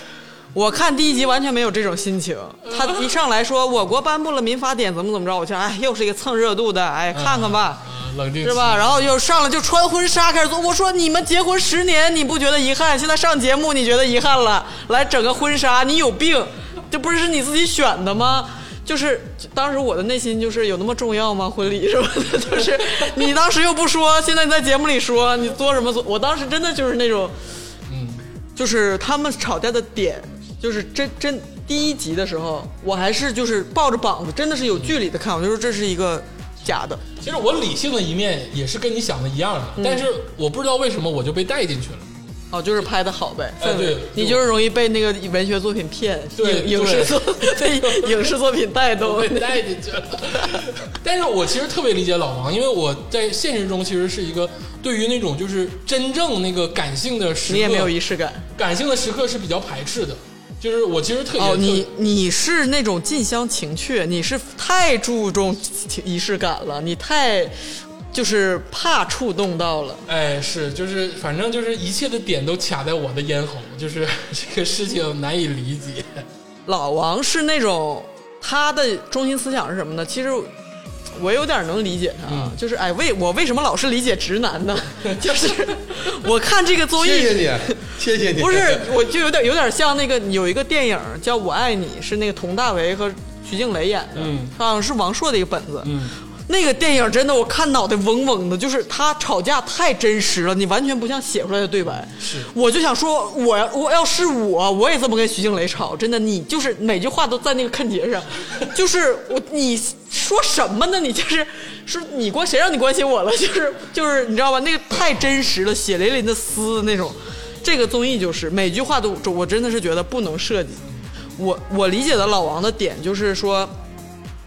我看第一集完全没有这种心情。他一上来说我国颁布了民法典，怎么怎么着，我就哎，又是一个蹭热度的，哎，看看吧，啊冷静是吧？然后又上来就穿婚纱开始做，我说你们结婚十年，你不觉得遗憾？现在上节目你觉得遗憾了？来整个婚纱，你有病？这不是你自己选的吗？就是当时我的内心就是有那么重要吗？婚礼什么的，就是你当时又不说，现在你在节目里说，你做什么做？我当时真的就是那种，嗯，就是他们吵架的点，就是真真第一集的时候，我还是就是抱着膀子，真的是有距离的看，我就说这是一个假的。其实我理性的一面也是跟你想的一样的，嗯但是我不知道为什么我就被带进去了。哦，就是拍的好呗，哎对你就是容易被那个文学作品骗，对影影视作 [LAUGHS] 被影视作品带动 [LAUGHS] 被。带进去了。[LAUGHS] 但是我其实特别理解老王，因为我在现实中其实是一个对于那种就是真正那个感性的时刻，你也没有仪式感感性的时刻是比较排斥的。就是我其实特别哦，你你是那种近乡情怯，你是太注重仪式感了，你太就是怕触动到了。哎是就是反正就是一切的点都卡在我的咽喉，[LAUGHS] 就是这个事情难以理解。老王是那种他的中心思想是什么呢？其实我有点能理解他，啊，就是哎，为我为什么老是理解直男呢？[LAUGHS] 就是我看这个综艺，谢谢你，谢谢你。不是，我就有点有点像那个有一个电影叫《我爱你》，是那个佟大为和徐静蕾演的，嗯好像是王朔的一个本子。嗯，那个电影真的，我看脑袋嗡嗡的，就是他吵架太真实了，你完全不像写出来的对白。是我就想说，我要我要是我，我也这么跟徐静蕾吵，真的，你就是每句话都在那个看节上，[LAUGHS] 就是我你说什么呢？你就是说你关谁让你关心我了？就是就是你知道吧？那个太真实了，血淋淋的撕那种。这个综艺就是每句话都，我真的是觉得不能设计。我我理解的老王的点就是说，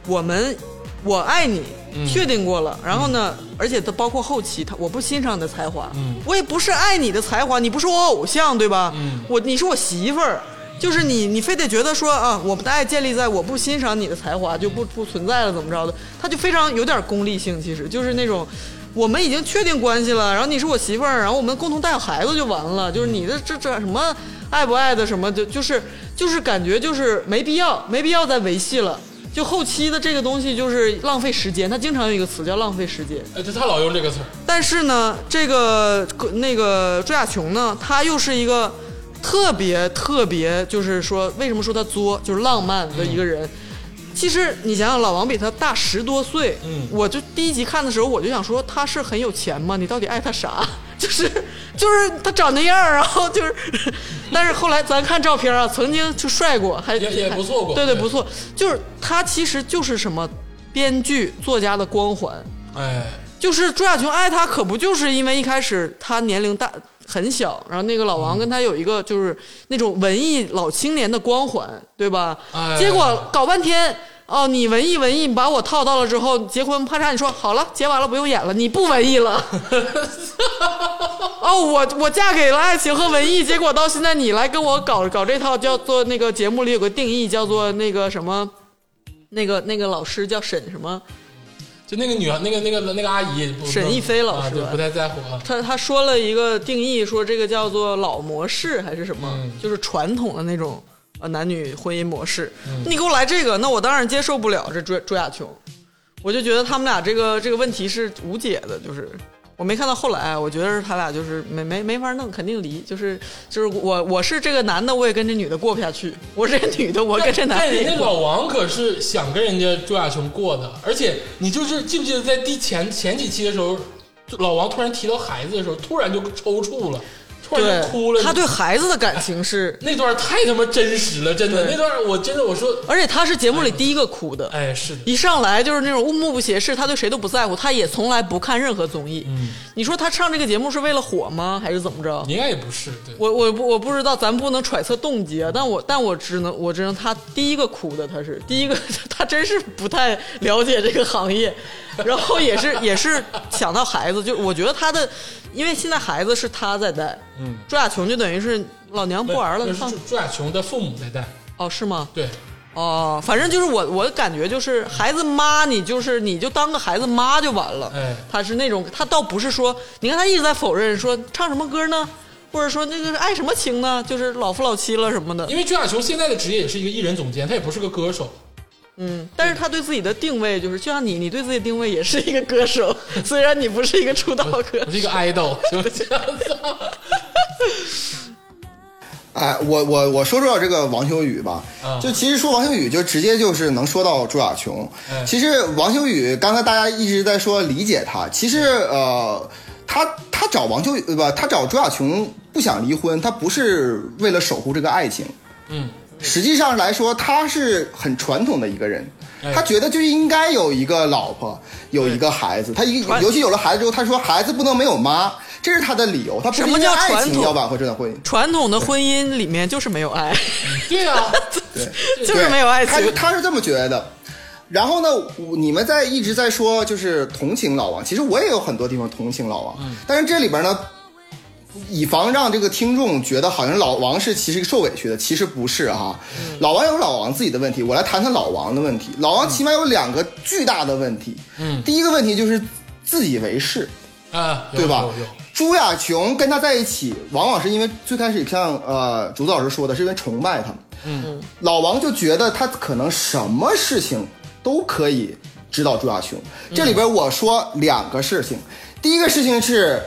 我们我爱你，确定过了，然后呢，而且他包括后期，他我不欣赏你的才华，我也不是爱你的才华，你不是我偶像，对吧？我你是我媳妇儿。就是你，你非得觉得说啊，我们的爱建立在我不欣赏你的才华就不不存在了，怎么着的？他就非常有点功利性，其实就是那种，我们已经确定关系了，然后你是我媳妇儿，然后我们共同带有孩子就完了，就是你的这这什么爱不爱的什么，就就是就是感觉就是没必要，没必要再维系了。就后期的这个东西就是浪费时间，他经常用一个词叫浪费时间。哎，他他老用这个词，但是呢，这个那个朱亚琼呢，他又是一个特别特别，就是说，为什么说他作，就是浪漫的一个人。其实你想想，老王比他大十多岁，嗯我就第一集看的时候，我就想说他是很有钱吗？你到底爱他啥？就是就是他长那样，然后就是，但是后来咱看照片啊，曾经就帅过，还也也不错过对对，对不错。就是他其实就是什么编剧作家的光环，哎，就是朱亚琼爱他，可不就是因为一开始他年龄大很小，然后那个老王跟他有一个就是那种文艺老青年的光环，对吧？哎结果搞半天。哦，你文艺文艺，你把我套到了之后，结婚啪嚓，你说好了，结完了不用演了，你不文艺了。[LAUGHS] 哦，我我嫁给了爱情和文艺，结果到现在你来跟我搞搞这套，叫做那个节目里有个定义，叫做那个什么，那个那个老师叫沈什么，就那个女那个那个那个阿姨，沈亦菲老师啊，对，不太在乎啊。他他说了一个定义，说这个叫做老模式还是什么，嗯就是传统的那种呃男女婚姻模式。你给我来这个，那我当然接受不了这朱朱亚琼，我就觉得他们俩这个这个问题是无解的，就是我没看到后来，我觉得是他俩就是没没没法弄，肯定离。就是就是我我是这个男的，我也跟这女的过不下去；我是这女的，我跟这男但人家。老王可是想跟人家朱亚琼过的，而且你就是记不记得在第前前几期的时候，老王突然提到孩子的时候，突然就抽搐了，突然对就哭了。他对孩子的感情是，[LAUGHS] 那段太他妈真实了，真的，那段我真的我说，而且他是节目里第一个哭的。哎，是的，一上来就是那种目不斜视，他对谁都不在乎，他也从来不看任何综艺。嗯，你说他上这个节目是为了火吗？还是怎么着？应该也不是，对，我我不我不知道，咱不能揣测动机啊。但我但我只能我只能他第一个哭的，他是第一个，[LAUGHS] 他真是不太了解这个行业，然后也是也是想到孩子，就我觉得他的，因为现在孩子是他在带，嗯，朱亚琼就等于是老娘不玩了，放那是朱朱亚琼的父母在带，哦是吗？对，哦，反正就是我我的感觉就是孩子妈，你就是你就当个孩子妈就完了。哎他是那种他倒不是说，你看他一直在否认说唱什么歌呢，或者说那个爱什么情呢，就是老夫老妻了什么的。因为朱亚琼现在的职业也是一个艺人总监，他也不是个歌手，嗯，但是他对自己的定位就是，就像你，你对自己的定位也是一个歌手，[LAUGHS] 虽然你不是一个出道歌我是一个 idol，行不行？[LAUGHS] [LAUGHS] 哎，我我我说说这个王秋雨吧，啊就其实说王秋雨就直接就是能说到朱亚琼。哎其实王秋雨刚才大家一直在说理解他，其实呃，他他找王秋雨对吧？他找朱亚琼不想离婚，他不是为了守护这个爱情，嗯，实际上来说，他是很传统的一个人哎，他觉得就应该有一个老婆，有一个孩子。他一尤其有了孩子之后，他说孩子不能没有妈，这是他的理由。他不是什么叫爱传统情要挽回这段婚姻。传统的婚姻里面就是没有爱，[LAUGHS] 对啊，[LAUGHS] 就是没有爱他情。他是这么觉得。然后呢，你们在一直在说就是同情老王，其实我也有很多地方同情老王，嗯但是这里边呢，以防让这个听众觉得好像老王是其实受委屈的，其实不是哈。嗯老王有老王自己的问题，我来谈谈老王的问题。老王起码有两个巨大的问题，嗯第一个问题就是自以为是，啊，对吧朱亚琼跟他在一起，往往是因为最开始像呃竹子老师说的，是因为崇拜他。嗯，老王就觉得他可能什么事情都可以指导朱亚琼。这里边我说两个事情，第一个事情是，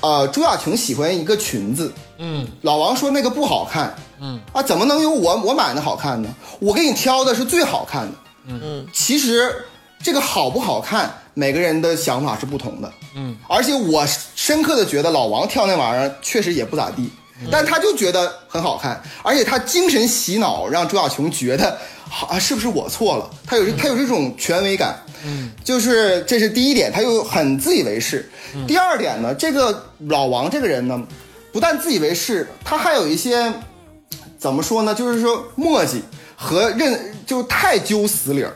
呃，朱亚琼喜欢一个裙子，嗯老王说那个不好看，嗯啊，怎么能有我我买的好看呢？我给你挑的是最好看的。嗯其实这个好不好看，每个人的想法是不同的。嗯，而且我深刻的觉得老王跳那玩意儿确实也不咋地，但他就觉得很好看，而且他精神洗脑，让朱亚琼觉得好啊，是不是我错了？他有他有这种权威感。嗯，就是这是第一点，他又很自以为是。第二点呢，这个老王这个人呢，不但自以为是，他还有一些怎么说呢？就是说磨叽和认，就太揪死理儿。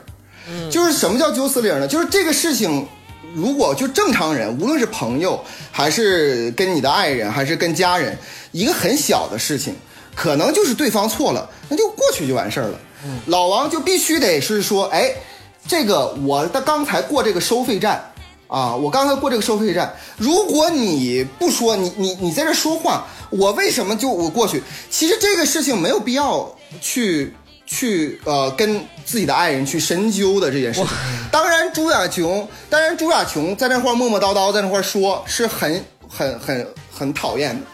就是什么叫揪死理儿呢？就是这个事情，如果就正常人，无论是朋友，还是跟你的爱人，还是跟家人，一个很小的事情，可能就是对方错了，那就过去就完事儿了。老王就必须得是说，哎，这个我的刚才过这个收费站啊，我刚才过这个收费站，如果你不说，你你你在这说话，我为什么就我过去？其实这个事情没有必要去去呃跟自己的爱人去深究的这件事情。当然，朱亚琼，当然朱亚琼在那块儿磨磨叨叨，在那块儿说是很很很很讨厌的。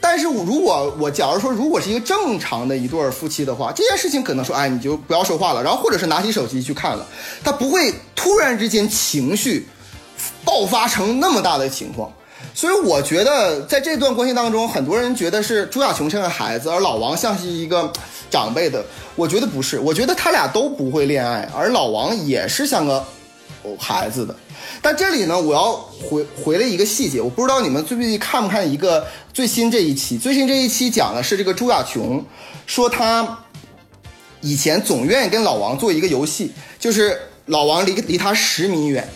但是我如果我假如说，如果是一个正常的一对夫妻的话，这件事情可能说，哎，你就不要说话了，然后或者是拿起手机去看了，他不会突然之间情绪爆发成那么大的情况。所以我觉得在这段关系当中，很多人觉得是朱亚琼像个孩子，而老王像是一个长辈的。我觉得不是，我觉得他俩都不会恋爱，而老王也是像个孩子的。但这里呢，我要回回了一个细节，我不知道你们最近看不看一个最新这一期？最新这一期讲的是这个朱亚琼，说他以前总愿意跟老王做一个游戏，就是老王离离他十米远，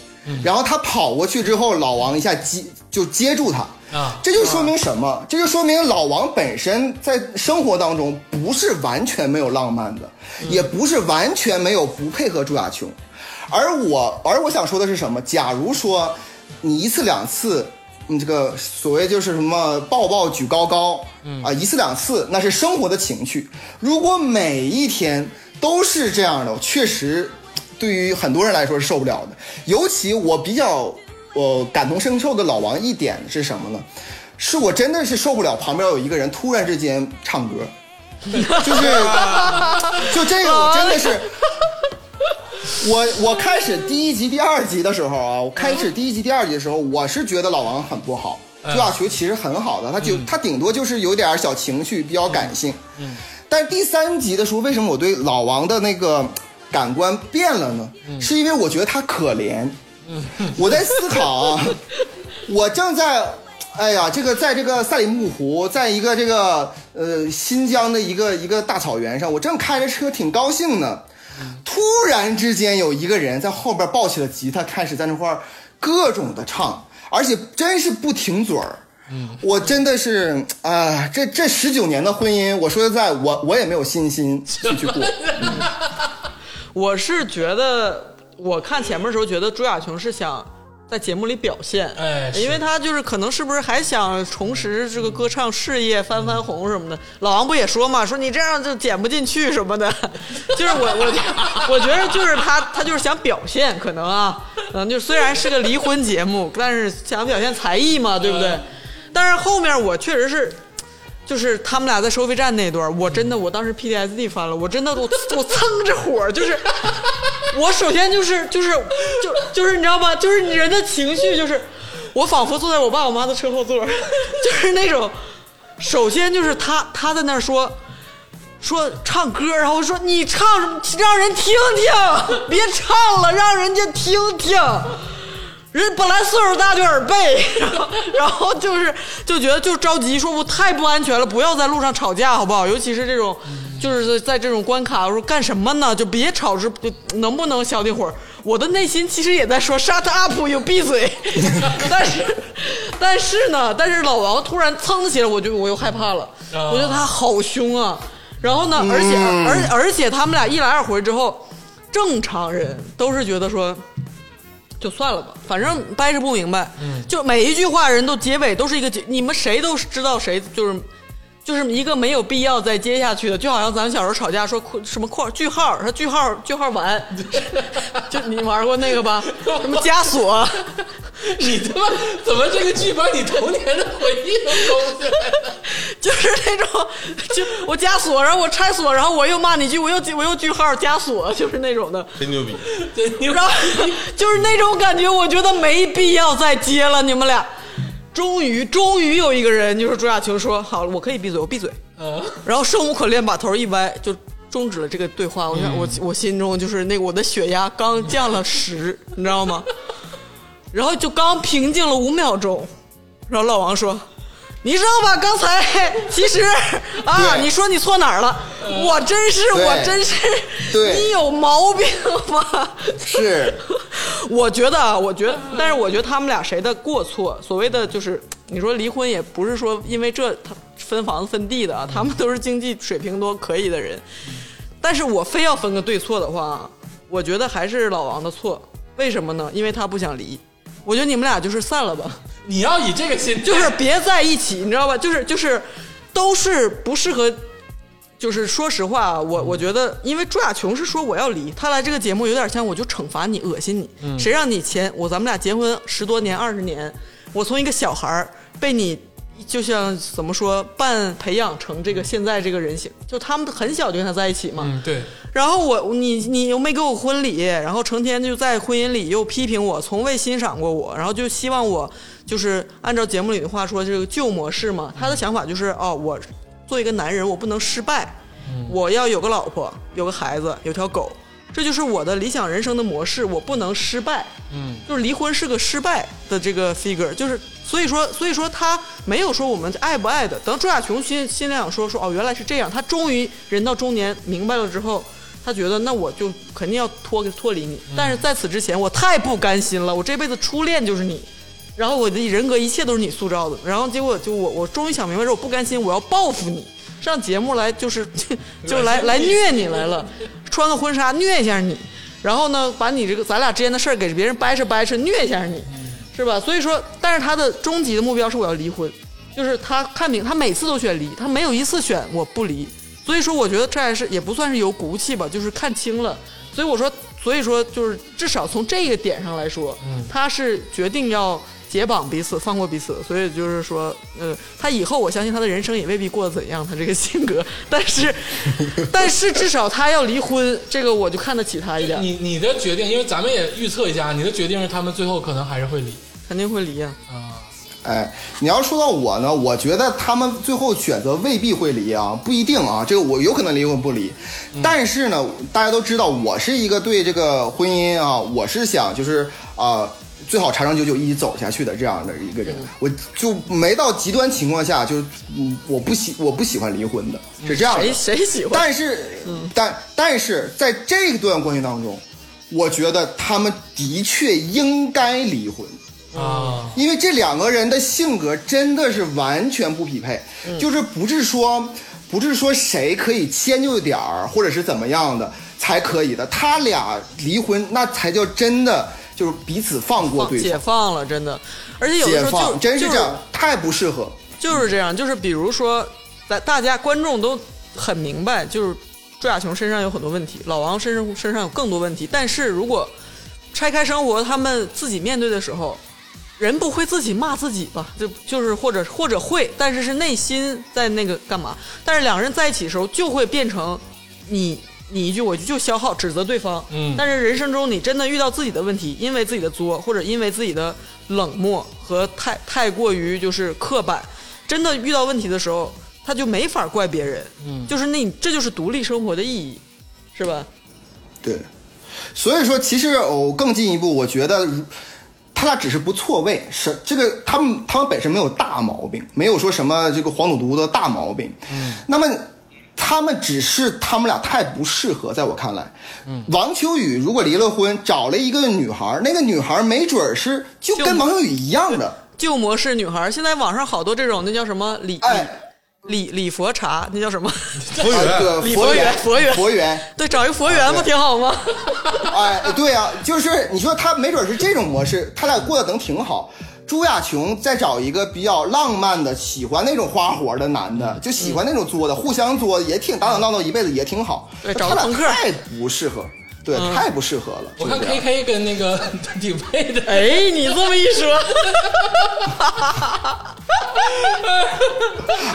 然后他跑过去之后，老王一下接就接住他。啊，这就说明什么？这就说明老王本身在生活当中不是完全没有浪漫的，也不是完全没有不配合朱亚琼。而我，而我想说的是什么？假如说你一次两次，你这个所谓就是什么抱抱举高高，啊，一次两次那是生活的情趣。如果每一天都是这样的，确实对于很多人来说是受不了的。尤其我比较呃感同身受的老王一点是什么呢？是我真的是受不了旁边有一个人突然之间唱歌，[LAUGHS] 就是就这个我真的是。我我开始第一集、第二集的时候啊，我开始第一集、第二集的时候，我是觉得老王很不好，朱亚球其实很好的，他就他顶多就是有点小情绪，比较感性。嗯，但是第三集的时候，为什么我对老王的那个感官变了呢？是因为我觉得他可怜。我在思考啊，我正在，哎呀，这个在这个赛里木湖，在一个这个呃新疆的一个一个大草原上，我正开着车挺高兴呢。突然之间，有一个人在后边抱起了吉他，开始在那块儿各种的唱，而且真是不停嘴我真的是啊，这这十九年的婚姻，我说实在，我我也没有信心去去过。[LAUGHS] 我是觉得，我看前面的时候觉得朱亚琼是想在节目里表现，哎因为他就是可能是不是还想重拾这个歌唱事业，翻翻红什么的。老王不也说嘛，说你这样就剪不进去什么的，[LAUGHS] 就是我我我觉得就是他他就是想表现，可能啊，嗯，就虽然是个离婚节目，但是想表现才艺嘛，对不对？但是后面我确实是。就是他们俩在收费站那段，我真的，我当时 PTSD 翻了，我真的，我我蹭着火，就是我首先就是 [LAUGHS] 就是就就是你知道吧，就是人的情绪，就是我仿佛坐在我爸我妈的车后座，[LAUGHS] 就是那种，首先就是他他在那说说唱歌，然后说你唱，让人听听，别唱了，让人家听听。人本来岁数大就耳背，然后然后就是就觉得就着急，说我太不安全了，不要在路上吵架好不好？尤其是这种，就是在这种关卡，我说干什么呢？就别吵，是能不能消停会儿？我的内心其实也在说 shut up，有闭嘴。[LAUGHS] 但是但是呢，但是老王突然噌起来，我就我又害怕了，我觉得他好凶啊。然后呢，而且而而且他们俩一来二回之后，正常人都是觉得说。就算了吧，反正掰扯不明白。嗯，就每一句话人都结尾都是一个结，你们谁都知道谁就是，就是一个没有必要再接下去的，就好像咱们小时候吵架说括什么括句号，说句号句号完，[LAUGHS] 就你玩过那个吧？什么枷锁？[LAUGHS] 你他妈怎么这个剧把你童年的回忆都勾起来了？就是那种，就我加锁，然后我拆锁，然后我又骂你一句，我又我又句号加锁，就是那种的。真牛逼！对，你然后就是那种感觉，我觉得没必要再接了。你们俩，终于终于有一个人，就是朱亚琼说好了，我可以闭嘴，我闭嘴。嗯，然后生无可恋，把头一歪，就终止了这个对话。我想，我我心中就是那个我的血压刚降了十，你知道吗？然后就刚平静了五秒钟，然后老王说：“你知道吧？刚才其实啊，你说你错哪儿了？我真是，我真是，你有毛病吧？”是，[LAUGHS] 我觉得啊，我觉得，但是我觉得他们俩谁的过错？所谓的就是，你说离婚也不是说因为这他分房子分地的啊，他们都是经济水平都可以的人。但是我非要分个对错的话，我觉得还是老王的错。为什么呢？因为他不想离。我觉得你们俩就是散了吧，你要以这个心态，就是别在一起，你知道吧？就是就是，都是不适合。就是说实话啊，我我觉得，因为朱亚琼是说我要离，他来这个节目有点像我就惩罚你、恶心你。谁让你前我咱们俩结婚十多年、二十年，我从一个小孩儿被你就像怎么说半培养成这个现在这个人形，就他们很小就跟他在一起嘛。嗯，对，然后我你你又没给我婚礼，然后成天就在婚姻里又批评我，从未欣赏过我，然后就希望我就是按照节目里的话说，这个旧模式嘛。他的想法就是哦，我做一个男人，我不能失败，我要有个老婆，有个孩子，有条狗，这就是我的理想人生的模式，我不能失败。嗯，就是离婚是个失败的这个 figure，就是所以说所以说他没有说我们爱不爱的。等朱亚琼心心里想说说哦原来是这样，他终于人到中年明白了之后，他觉得那我就肯定要脱脱离你，但是在此之前我太不甘心了，我这辈子初恋就是你。然后我的人格一切都是你塑造的，然后结果就我我终于想明白，说我不甘心，我要报复你，上节目来就是 [LAUGHS] 就来来虐你来了，穿个婚纱虐一下你，然后呢把你这个咱俩之间的事儿给别人掰扯掰扯虐一下你，是吧？所以说，但是他的终极的目标是我要离婚，就是他看病他每次都选离，他没有一次选我不离，所以说我觉得这还是也不算是有骨气吧，就是看清了。所以我说所以说就是至少从这个点上来说，他是决定要解绑彼此，放过彼此。所以就是说，呃，他以后我相信他的人生也未必过得怎样，他这个性格，但是 [LAUGHS] 但是至少他要离婚，这个我就看得起他一点，你你的决定，因为咱们也预测一下，你的决定是他们最后可能还是会离肯定会离呀、啊。哎，你要说到我呢，我觉得他们最后选择未必会离啊，不一定啊，这个我有可能离，婚不离。但是呢，大家都知道，我是一个对这个婚姻啊，我是想就是啊、最好长长久久一起走下去的这样的一个人，我就没到极端情况下，就嗯，我不喜我不喜欢离婚的，是这样的。谁谁喜欢？但是，但但是在这段关系当中，我觉得他们的确应该离婚。啊，因为这两个人的性格真的是完全不匹配，就是不是说不是说谁可以迁就一点儿，或者是怎么样的才可以的。他俩离婚，那才叫真的就是彼此放过对解，放了，真的，而且有的时候就放，真是就这样，太不适合。就是这样，就是比如说，大大家观众都很明白，就是朱亚琼身上有很多问题，老王身上身上有更多问题。但是如果拆开生活，他们自己面对的时候，人不会自己骂自己吧？就就是或者或者会，但是是内心在那个干嘛？但是两个人在一起的时候，就会变成你你一句我一句就消耗指责对方。嗯但是人生中你真的遇到自己的问题，因为自己的作或者因为自己的冷漠和太太过于就是刻板，真的遇到问题的时候，他就没法怪别人。嗯就是那这就是独立生活的意义，是吧？对，所以说其实我更进一步，我觉得如他俩只是不错位，是这个他们他们本身没有大毛病，没有说什么这个黄赌毒的大毛病。嗯，那么。他们只是他们俩太不适合，在我看来，嗯，王秋雨如果离了婚，找了一个女孩，那个女孩没准儿是就跟王秋雨一样的，旧模式女孩，现在网上好多这种，那叫什么礼哎，礼礼佛茶，那叫什么？佛啊缘李佛缘。佛缘。佛缘，对，找一个佛缘不挺好吗？哎，对呀、就是你说他没准是这种模式，他俩过得能挺好。朱亚琼再找一个比较浪漫的，喜欢那种花活的男的，就喜欢那种作的，互相作也挺打打闹闹一辈子也挺好。对他俩找个朋克太不适合，对，太不适合了。我看 K K 跟那个 [LAUGHS] 挺配的。哎，你这么一说，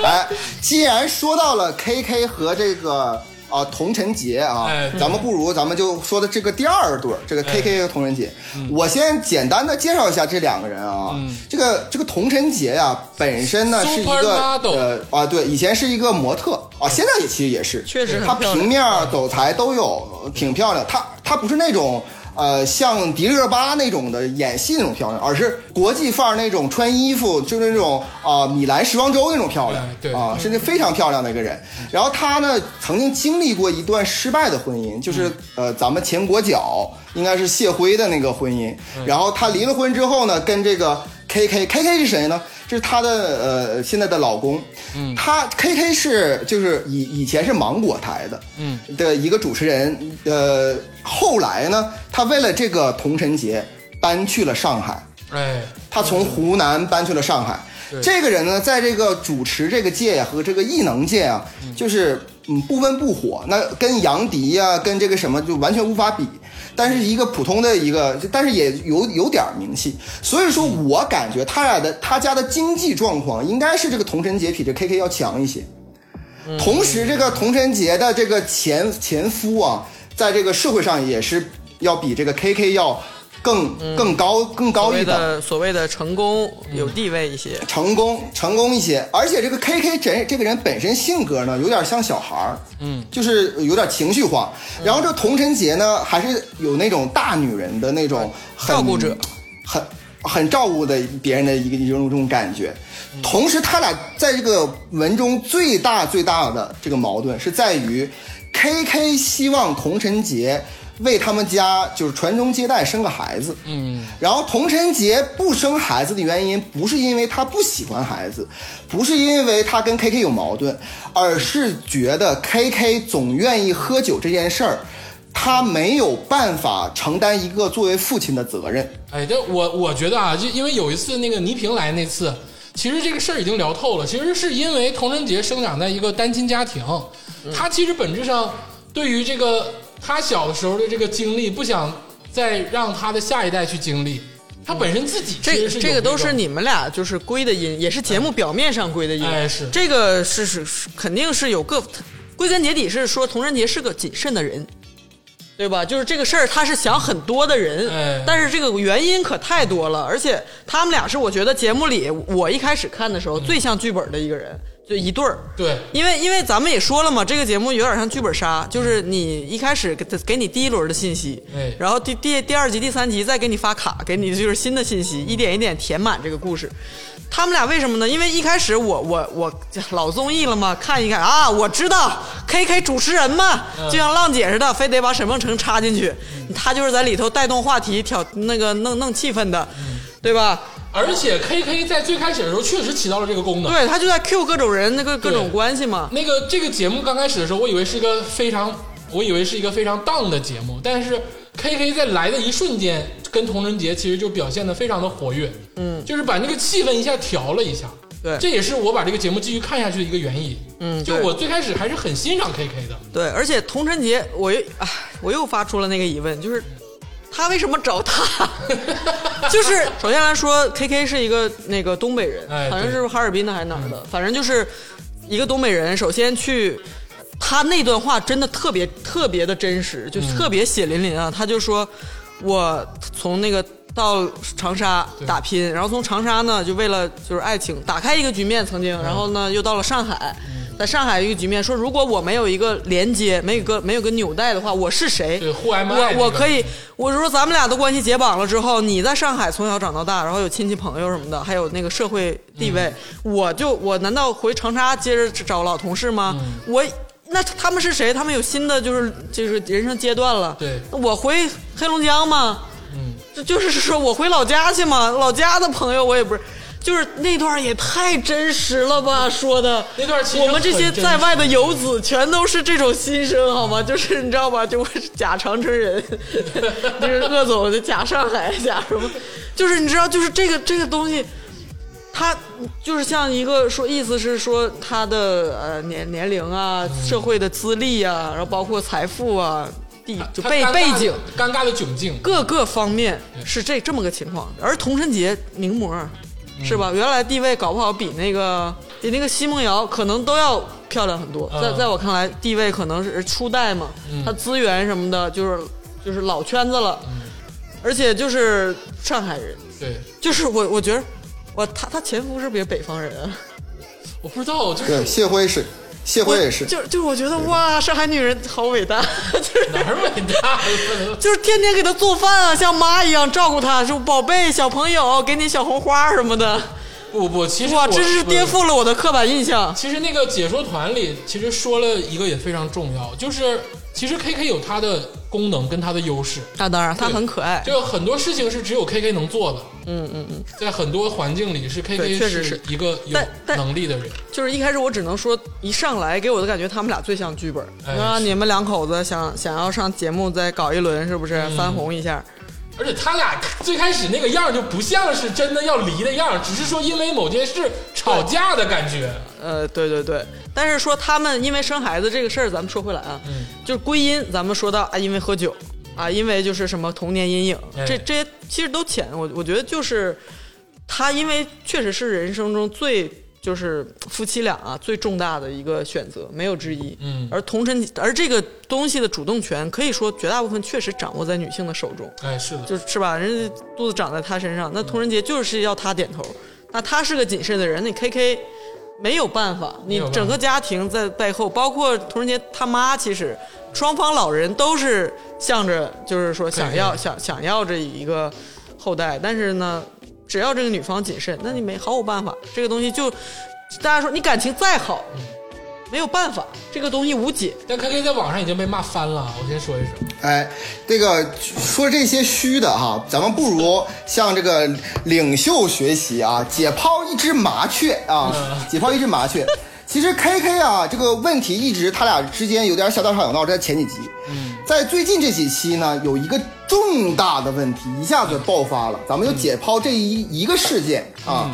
[LAUGHS] 哎，既然说到了 K K 和这个啊童晨杰啊，哎咱们不如咱们就说的这个第二对儿，这个 K K 和童晨杰，我先简单的介绍一下这两个人啊。这个这个童晨杰呀、本身呢是一个 Supermodel 呃啊对，以前是一个模特啊，现在也其实也是，确实很他漂亮平面走台都有，挺漂亮。她她不是那种。呃，像迪丽热巴那种的演戏那种漂亮，而是国际范儿那种穿衣服，就是那种啊、米兰时装周那种漂亮啊，甚至非常漂亮的一个人。然后她呢，曾经经历过一段失败的婚姻，就是呃，咱们前国脚应该是谢辉的那个婚姻。然后她离了婚之后呢，跟这个 K K K K 是谁呢？这是她的呃现在的老公。嗯，他 K K 是就是以以前是芒果台的，嗯的一个主持人。呃，后来呢，他为了这个童晨杰搬去了上海。哎，他从湖南搬去了上海。这个人呢，在这个主持这个界呀、和这个艺能界啊，就是嗯不温不火，那跟杨迪呀、跟这个什么就完全无法比。但是一个普通的一个，但是也有有点名气，所以说我感觉他俩的他家的经济状况应该是这个童晨杰比这 KK 要强一些。同时，这个童晨杰的这个前前夫啊，在这个社会上也是要比这个 KK 要更更高更高一等。的所谓的成功有地位一些，成功成功一些，而且这个 K K 这这个人本身性格呢，有点像小孩儿，嗯，就是有点情绪化。然后这童晨杰呢，还是有那种大女人的那种很照顾者，很很照顾的别人的一个一种这种感觉。同时，他俩在这个文中最大最大的这个矛盾是在于，K K 希望童晨杰为他们家就是传宗接代生个孩子，嗯，然后童晨杰不生孩子的原因，不是因为他不喜欢孩子，不是因为他跟 KK 有矛盾，而是觉得 KK 总愿意喝酒这件事儿，他没有办法承担一个作为父亲的责任。哎，这我我觉得啊，就因为有一次那个倪萍来那次，其实这个事儿已经聊透了。其实是因为童晨杰生长在一个单亲家庭，他其实本质上对于这个他小的时候的这个经历，不想再让他的下一代去经历。他本身自己这这个都是你们俩就是归的因，也是节目表面上归的因。哎是这个是是是肯定是有个，归根结底是说童仁杰是个谨慎的人，对吧？就是这个事儿他是想很多的人，哎但是这个原因可太多了，而且他们俩是我觉得节目里我一开始看的时候最像剧本的一个人，就一对儿。对因为因为咱们也说了嘛，这个节目有点像剧本杀，就是你一开始给给你第一轮的信息，哎然后第第第二集、第三集再给你发卡，给你就是新的信息，一点一点填满这个故事。他们俩为什么呢？因为一开始我我我老综艺了嘛，看一看啊，我知道 K K 主持人嘛，就像浪姐似的，非得把沈梦辰插进去，他就是在里头带动话题、挑那个弄弄气氛的，对吧？而且 K K 在最开始的时候确实起到了这个功能。对他就在 Q 各种人那个各种关系嘛。那个这个节目刚开始的时候，我以为是一个非常，我以为是一个非常 down 的节目，但是 K K 在来的一瞬间，跟童仁杰其实就表现的非常的活跃，嗯，就是把那个气氛一下调了一下。对这也是我把这个节目继续看下去的一个原因。嗯就我最开始还是很欣赏 K K 的。对，而且童晨杰，我又唉，我又发出了那个疑问，就是他为什么找他？[LAUGHS] 就是首先来说，K K 是一个那个东北人，哎好像是哈尔滨的还是哪儿的，反正就是一个东北人。首先去，他那段话真的特别特别的真实，就特别血淋淋啊。他就说，我从那个。到长沙打拼，然后从长沙呢，就为了就是爱情打开一个局面，曾经，然后呢又到了上海，在上海一个局面，说如果我没有一个连接，没有个没有个纽带的话，我是谁？我我可以，我说咱们俩的关系解绑了之后，你在上海从小长到大，然后有亲戚朋友什么的，还有那个社会地位，嗯我就我难道回长沙接着找老同事吗？嗯我那他们是谁？他们有新的就是就是人生阶段了。对我回黑龙江吗？嗯，就就是说我回老家去嘛，老家的朋友我也不是。就是那段也太真实了吧，说的那段我们这些在外的游子全都是这种心声，好吗？[LAUGHS] 就是你知道吧，就是假长春人，[LAUGHS] 就是鄂总的假上海，假什么，就是你知道，就是这个这个东西，他就是像一个说，意思是说他的呃年年龄啊、社会的资历啊，然后包括财富啊、地就背背景，尴尬的窘境。各个方面是这这么个情况。而童晨杰名模是吧？原来地位搞不好比那个比那个奚梦瑶可能都要漂亮很多。嗯在在我看来，地位可能是初代嘛，他资源什么的，就是就是老圈子了，而且就是上海人，对，就是我我觉得我他他前夫是不是也北方人啊？我不知道，就是对，谢辉是，谢辉也是。就就是我觉得哇，上海女人好伟大，[LAUGHS] 就是哪儿伟大？就是天天给她做饭啊，像妈一样照顾她，说宝贝小朋友，给你小红花什么的。不不，其实哇，我真是颠。覆了我的刻板印象。其实那个解说团里，其实说了一个也非常重要，就是其实 K K 有它的功能跟它的优势，那当然，它很可爱。就很多事情是只有 K K 能做的。嗯嗯嗯，在很多环境里是 KK 确实是一个有能力的人。就是一开始我只能说，一上来给我的感觉，他们俩最像剧本。哎啊，是你们两口子想想要上节目再搞一轮，是不是翻红一下？而且他俩最开始那个样就不像是真的要离的样，只是说因为某件事吵架的感觉。呃，对对对。但是说他们因为生孩子这个事儿，咱们说回来啊，嗯就是归因，咱们说到啊，因为喝酒啊，因为就是什么童年阴影，哎这这些其实都浅。我我觉得就是他，因为确实是人生中最就是夫妻俩啊最重大的一个选择，没有之一。嗯而同身而这个东西的主动权，可以说绝大部分确实掌握在女性的手中。哎，是的，就是是吧？人家肚子长在她身上，那童人杰就是要她点头。那她是个谨慎的人，那 K K 没有办法，你整个家庭在背后，包括童人杰他妈，其实双方老人都是向着，就是说想要想想要这一个后代，但是呢，只要这个女方谨慎，那你没毫无办法，这个东西就大家说你感情再好，没有办法，这个东西无解。但 K K 在网上已经被骂翻了，我先说一声。哎，这个说这些虚的哈，咱们不如向这个领袖学习啊，解剖一只麻雀啊，解剖一只麻雀。其实 K K 啊，这个问题一直他俩之间有点小打小闹，在前几集，在最近这几期呢，有一个重大的问题一下子爆发了，咱们就解剖这一一个事件啊。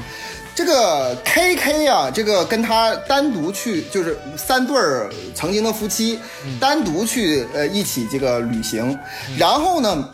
这个 K K 啊，这个跟他单独去，就是三对儿曾经的夫妻，单独去呃一起这个旅行，然后呢。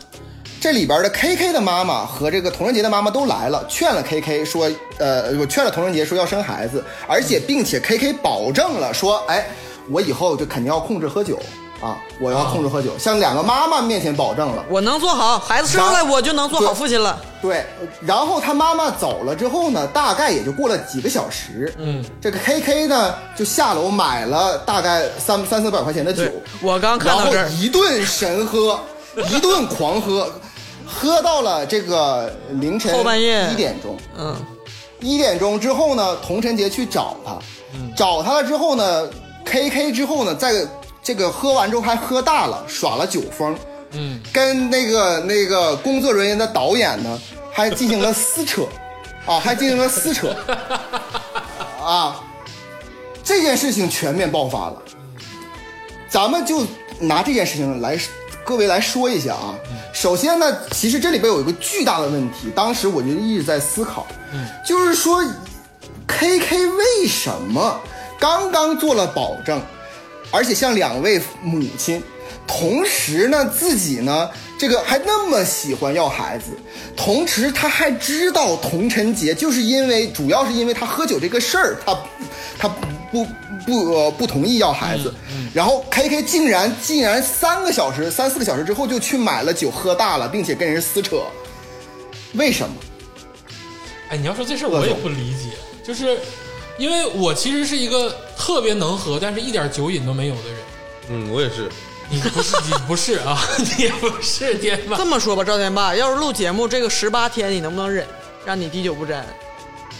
这里边的 K K 的妈妈和这个童仁杰的妈妈都来了，劝了 K K 说，呃，我劝了童仁杰说要生孩子，而且并且 K K 保证了说，哎，我以后就肯定要控制喝酒啊，我要控制喝酒，向两个妈妈面前保证了。我能做好，孩子生下来我就能做好父亲了。对，然后他妈妈走了之后呢，大概也就过了几个小时，嗯，这个 K K 呢就下楼买了大概三三四百块钱的酒，我刚看然后到这儿，一顿神喝，[LAUGHS] 一顿狂喝，喝到了这个凌晨后半夜。一点钟。嗯，一点钟之后呢，童晨杰去找他，嗯。找他了之后呢，K K 之后呢，在这个喝完之后还喝大了，耍了酒疯，嗯，跟那个那个工作人员的导演呢，还进行了撕扯，啊，还进行了撕扯，[LAUGHS] 啊，这件事情全面爆发了。咱们就拿这件事情来，各位来说一下啊。首先呢，其实这里边有一个巨大的问题，当时我就一直在思考，就是说，K K 为什么刚刚做了保证，而且像两位母亲，同时呢自己呢这个还那么喜欢要孩子，同时他还知道童晨杰就是因为主要是因为他喝酒这个事儿，他他不不呃不同意要孩子，然后 K K 竟然竟然三个小时三四个小时之后就去买了酒喝大了，并且跟人撕扯，为什么？哎，你要说这事儿我也不理解，就是因为我其实是一个特别能喝，但是一点酒瘾都没有的人。嗯，我也是。你不是，你不是啊，[LAUGHS] 你不是天霸这。么说吧，赵天霸，要是录节目这个十八天，你能不能忍，让你滴酒不沾？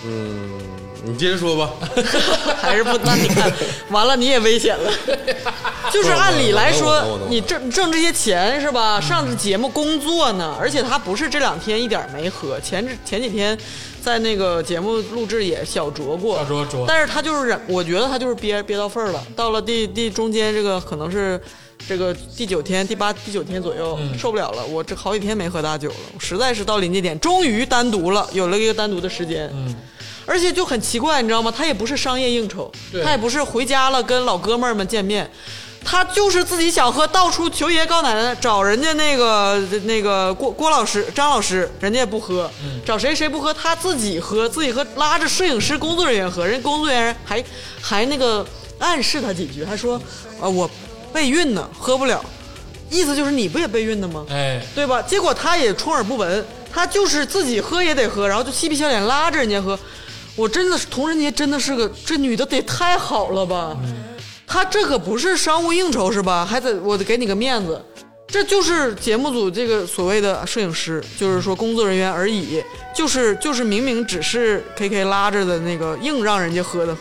嗯，你接着说吧。[LAUGHS] 还是不？那你看，完了你也危险了。[LAUGHS] 就是按理来说你挣挣这些钱是吧？上这节目工作呢，而且他不是这两天一点没喝，前前几天在那个节目录制也小酌过，小酌酌但是他就是忍，我觉得他就是憋憋到份儿了。到了第第中间这个可能是。这个第九天、第八、第九天左右、嗯受不了了，我这好几天没喝大酒了，我实在是到临界点，终于单独了，有了一个单独的时间。嗯，而且就很奇怪，你知道吗？他也不是商业应酬，他也不是回家了跟老哥们儿们见面，他就是自己想喝，到处求爷告奶奶，找人家那个那个郭郭老师、张老师，人家也不喝，找谁谁不喝，他自己喝，自己喝，拉着摄影师、工作人员喝，人工作人员还还那个暗示他几句，还说啊我备孕呢，喝不了，意思就是你不也备孕的吗？哎，对吧？结果他也充耳不闻，他就是自己喝也得喝，然后就嬉皮笑脸拉着人家喝。我真的是童人杰真的是个这女的得太好了吧？她这可不是商务应酬是吧？还得我得给你个面子，这就是节目组这个所谓的摄影师，就是说工作人员而已，就是就是明明只是 K K 拉着的那个硬让人家喝的。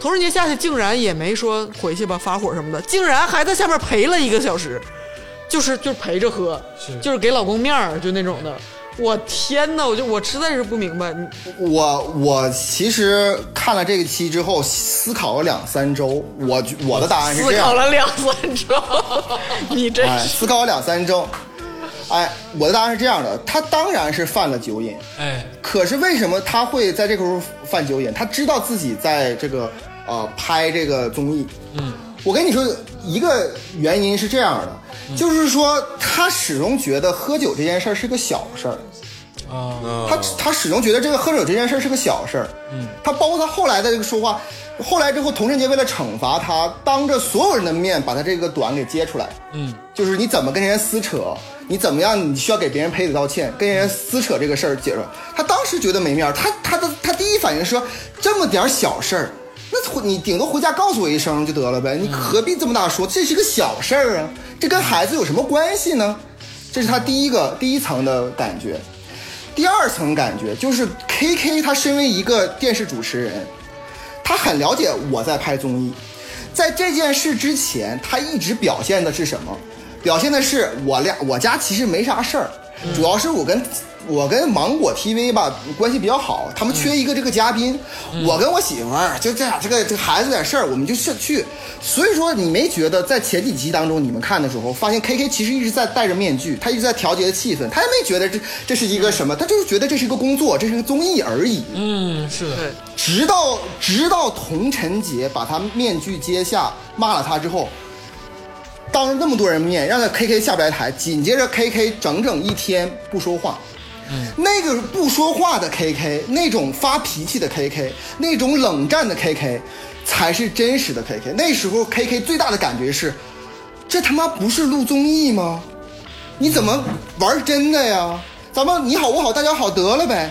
同人杰下去竟然也没说回去吧发火什么的，竟然还在下面陪了一个小时，就是就陪着喝，是就是给老公面儿，就那种的。我天哪，我就我实在是不明白，你我我其实看了这个期之后，思考了两三周，我我的答案是思这样思考，了两三周，[LAUGHS] 你真哎，是思考了两三周，哎，我的答案是这样的，他当然是犯了酒瘾，哎，可是为什么他会在这个时候犯酒瘾？他知道自己在这个呃拍这个综艺，嗯，我跟你说一个原因是这样的，就是说他始终觉得喝酒这件事儿是个小事儿，啊，啊他他始终觉得这个喝酒这件事儿是个小事儿，嗯，他包括他后来的这个说话，后来之后，童振杰为了惩罚他，当着所有人的面把他这个短给揭出来，嗯，就是你怎么跟人家撕扯，你怎么样，你需要给别人赔礼道歉，跟人家撕扯这个事儿解释。他当时觉得没面儿，他他的他第一反应说这么点儿小事儿，那回你顶多回家告诉我一声就得了呗，你何必这么大说？这是个小事儿啊，这跟孩子有什么关系呢？这是他第一个第一层的感觉。第二层感觉就是 K K 他身为一个电视主持人，他很了解我在拍综艺，在这件事之前，他一直表现的是什么？表现的是我俩我家其实没啥事儿，主要是我跟我跟芒果 TV 吧关系比较好，他们缺一个这个嘉宾，我跟我媳妇儿就这样，这个这个孩子有点事儿，我们就去去。所以说，你没觉得在前几集当中你们看的时候，发现 KK 其实一直在戴着面具，他一直在调节气氛，他也没觉得这这是一个什么，他就是觉得这是一个工作，这是个综艺而已。嗯，是的，直到直到童晨杰把他面具揭下，骂了他之后，当着那么多人面让他 KK 下不来台，紧接着 KK 整整一天不说话。那个不说话的 KK，那种发脾气的 KK，那种冷战的 KK，才是真实的 KK。那时候 KK 最大的感觉是，这他妈不是录综艺吗？你怎么玩真的呀？咱们你好我好大家好得了呗。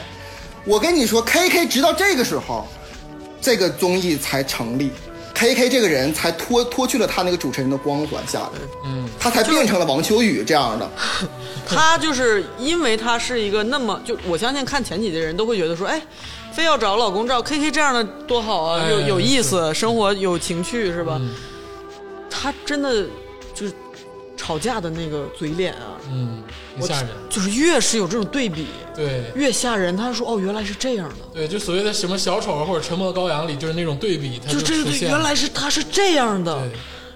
我跟你说，KK 直到这个时候，这个综艺才成立，KK 这个人才脱脱去了他那个主持人的光环下来，嗯，他才变成了王秋雨这样的。[LAUGHS] 他就是因为他是一个那么就我相信看前几的人都会觉得说，哎，非要找老公照 KK 这样的多好啊，哎有有意思，生活有情趣是吧？他真的就是吵架的那个嘴脸啊，嗯，挺吓人。就是越是有这种对比，对越吓人。他说哦，原来是这样的，对，就所谓的什么小丑或者沉默的羔羊里，就是那种对比，他就这个对，原来是他是这样的。对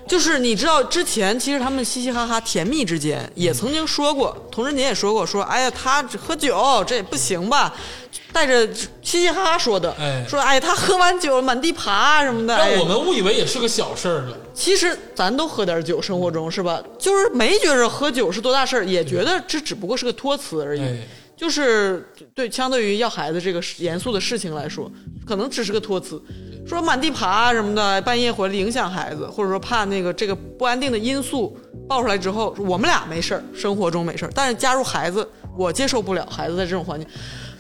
就是你知道，之前其实他们嘻嘻哈哈、甜蜜之间也曾经说过，童晨杰也说过，说哎呀，他只喝酒这也不行吧，带着嘻嘻哈哈说的，哎说哎他喝完酒满地爬什么的，哎让我们误以为也是个小事儿了。其实咱都喝点酒，生活中是吧？就是没觉着喝酒是多大事儿，也觉得这只不过是个托词而已。哎就是对，相对于要孩子这个严肃的事情来说，可能只是个托词。说满地爬什么的，半夜回来影响孩子，或者说怕那个这个不安定的因素爆出来之后，我们俩没事儿，生活中没事儿，但是加入孩子，我接受不了孩子在这种环境。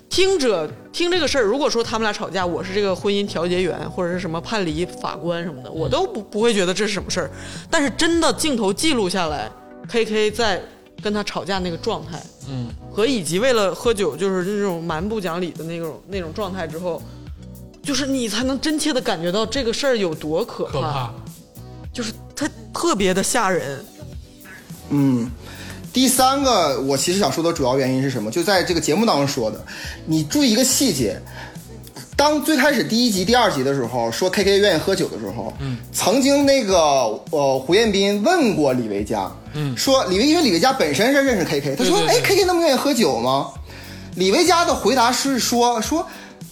听者听这个事儿，如果说他们俩吵架，我是这个婚姻调解员或者是什么判离法官什么的，我都不不会觉得这是什么事儿。但是真的镜头记录下来，K K 在跟他吵架那个状态，嗯，和以及为了喝酒就是那种蛮不讲理的那种那种状态之后，就是你才能真切的感觉到这个事儿有多可可怕。就是它特别的吓人。嗯，第三个我其实想说的主要原因是什么？就在这个节目当中说的，你注意一个细节。当最开始第一集、第二集的时候，说 K K 愿意喝酒的时候，嗯，曾经那个呃胡彦斌问过李维嘉，嗯，说李维因为李维嘉本身是认识 K K，他说哎 K K 那么愿意喝酒吗？李维嘉的回答是说说，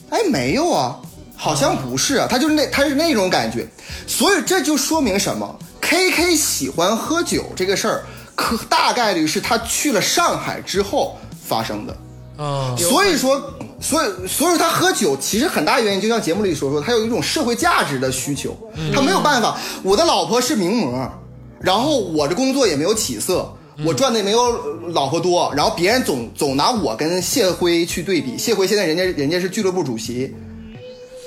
哎没有啊，好像不是啊，他就是那他是那种感觉，所以这就说明什么？K K 喜欢喝酒这个事儿，可大概率是他去了上海之后发生的。啊，所以说，所以所以说他喝酒其实很大原因，就像节目里所说，他有一种社会价值的需求，他没有办法。我的老婆是名模，然后我的工作也没有起色，我赚的也没有老婆多，然后别人总总拿我跟谢辉去对比，谢辉现在人家人家是俱乐部主席，我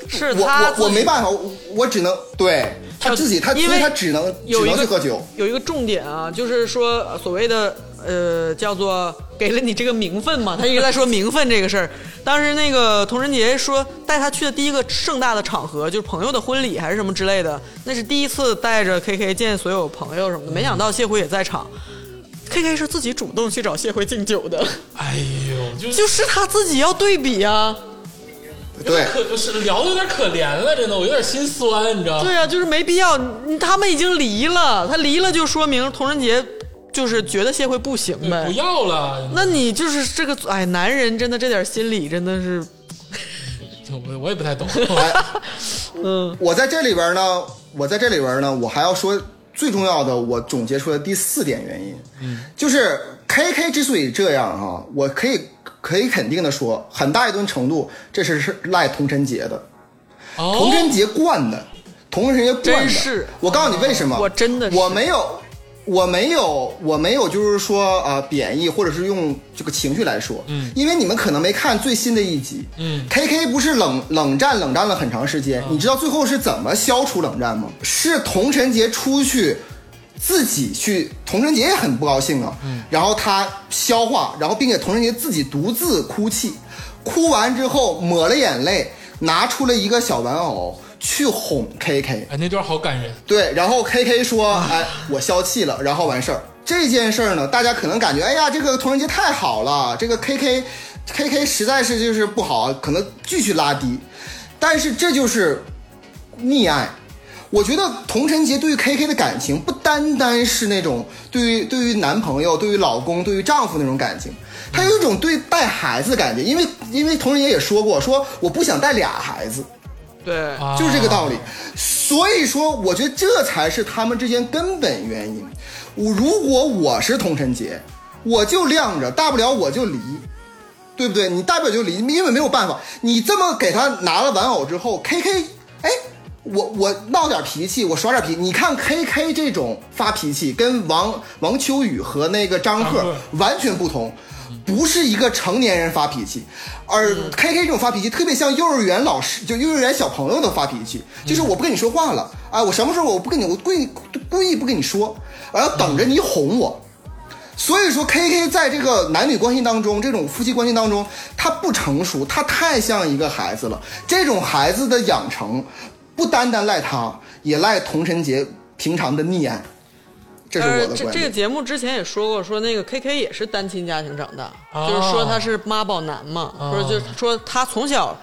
是他我我没。办法，我我只能对他自己，他因为他只能只有一个能去喝酒。有一个重点啊，就是说呃所谓的呃叫做给了你这个名分嘛，他一直在说名分这个事儿。当时那个童晨杰说带他去的第一个盛大的场合就是朋友的婚礼还是什么之类的，那是第一次带着 KK 见所有朋友什么的，没想到谢辉也在场。KK 是自己主动去找谢辉敬酒的，哎呦，就是就是他自己要对比啊。对，可是聊的有点可怜了，真的，我有点心酸，你知道吗？对啊，就是没必要。他们已经离了，他离了就说明童仁杰就是觉得谢慧不行呗。不要了，那你就是这个哎，男人真的这点心理真的是，[LAUGHS] 我我也不太懂。[LAUGHS] 嗯，我在这里边呢，我在这里边呢，我还要说最重要的，我总结出来第四点原因，嗯，就是 K K 之所以这样哈、我可以可以肯定的说，很大一定程度这是是赖童晨杰的，哦。童晨杰惯的，童晨杰惯的，真是。我告诉你为什么，我真的我没有。我没有，我没有，就是说啊、呃贬义或者是用这个情绪来说，嗯，因为你们可能没看最新的一集，嗯，K K 不是冷冷战冷战了很长时间，你知道最后是怎么消除冷战吗？是童晨杰出去自己去，童晨杰也很不高兴啊，嗯，然后他消化，然后并且童晨杰自己独自哭泣，哭完之后抹了眼泪，拿出了一个小玩偶去哄 K K，哎，那段好感人。对，然后 K K 说：“ [LAUGHS] 哎，我消气了。”然后完事儿。这件事儿呢，大家可能感觉，哎呀，这个童承杰太好了，这个 K K，K K 实在是就是不好，可能继续拉低，但是这就是溺爱。我觉得童晨杰对于 K K 的感情不单单是那种对于对于男朋友、对于老公、对于丈夫那种感情，他有一种对带孩子的感觉，因为因为童晨杰也说过，说我不想带俩孩子，对，啊就是这个道理。所以说，我觉得这才是他们之间根本原因。我如果我是童晨杰，我就晾着，大不了我就离，对不对？你大不了就离，因为没有办法。你这么给他拿了玩偶之后，K K，哎，我我闹点脾气，我耍点脾气。你看 K K 这种发脾气，跟王王秋雨和那个张赫完全不同。不是一个成年人发脾气，而 K K 这种发脾气特别像幼儿园老师，就幼儿园小朋友的发脾气，就是我不跟你说话了，啊，我什么时候我不跟你，我故意故意不跟你说，然后等着你哄我。所以说，K K 在这个男女关系当中，这种夫妻关系当中，他不成熟，他太像一个孩子了。这种孩子的养成，不单单赖他，也赖童晨杰平常的溺爱。这是我呃，的观这这个。节目之前也说过，说那个 K K 也是单亲家庭长大，哦就是说他是妈宝男嘛，哦说就说他从小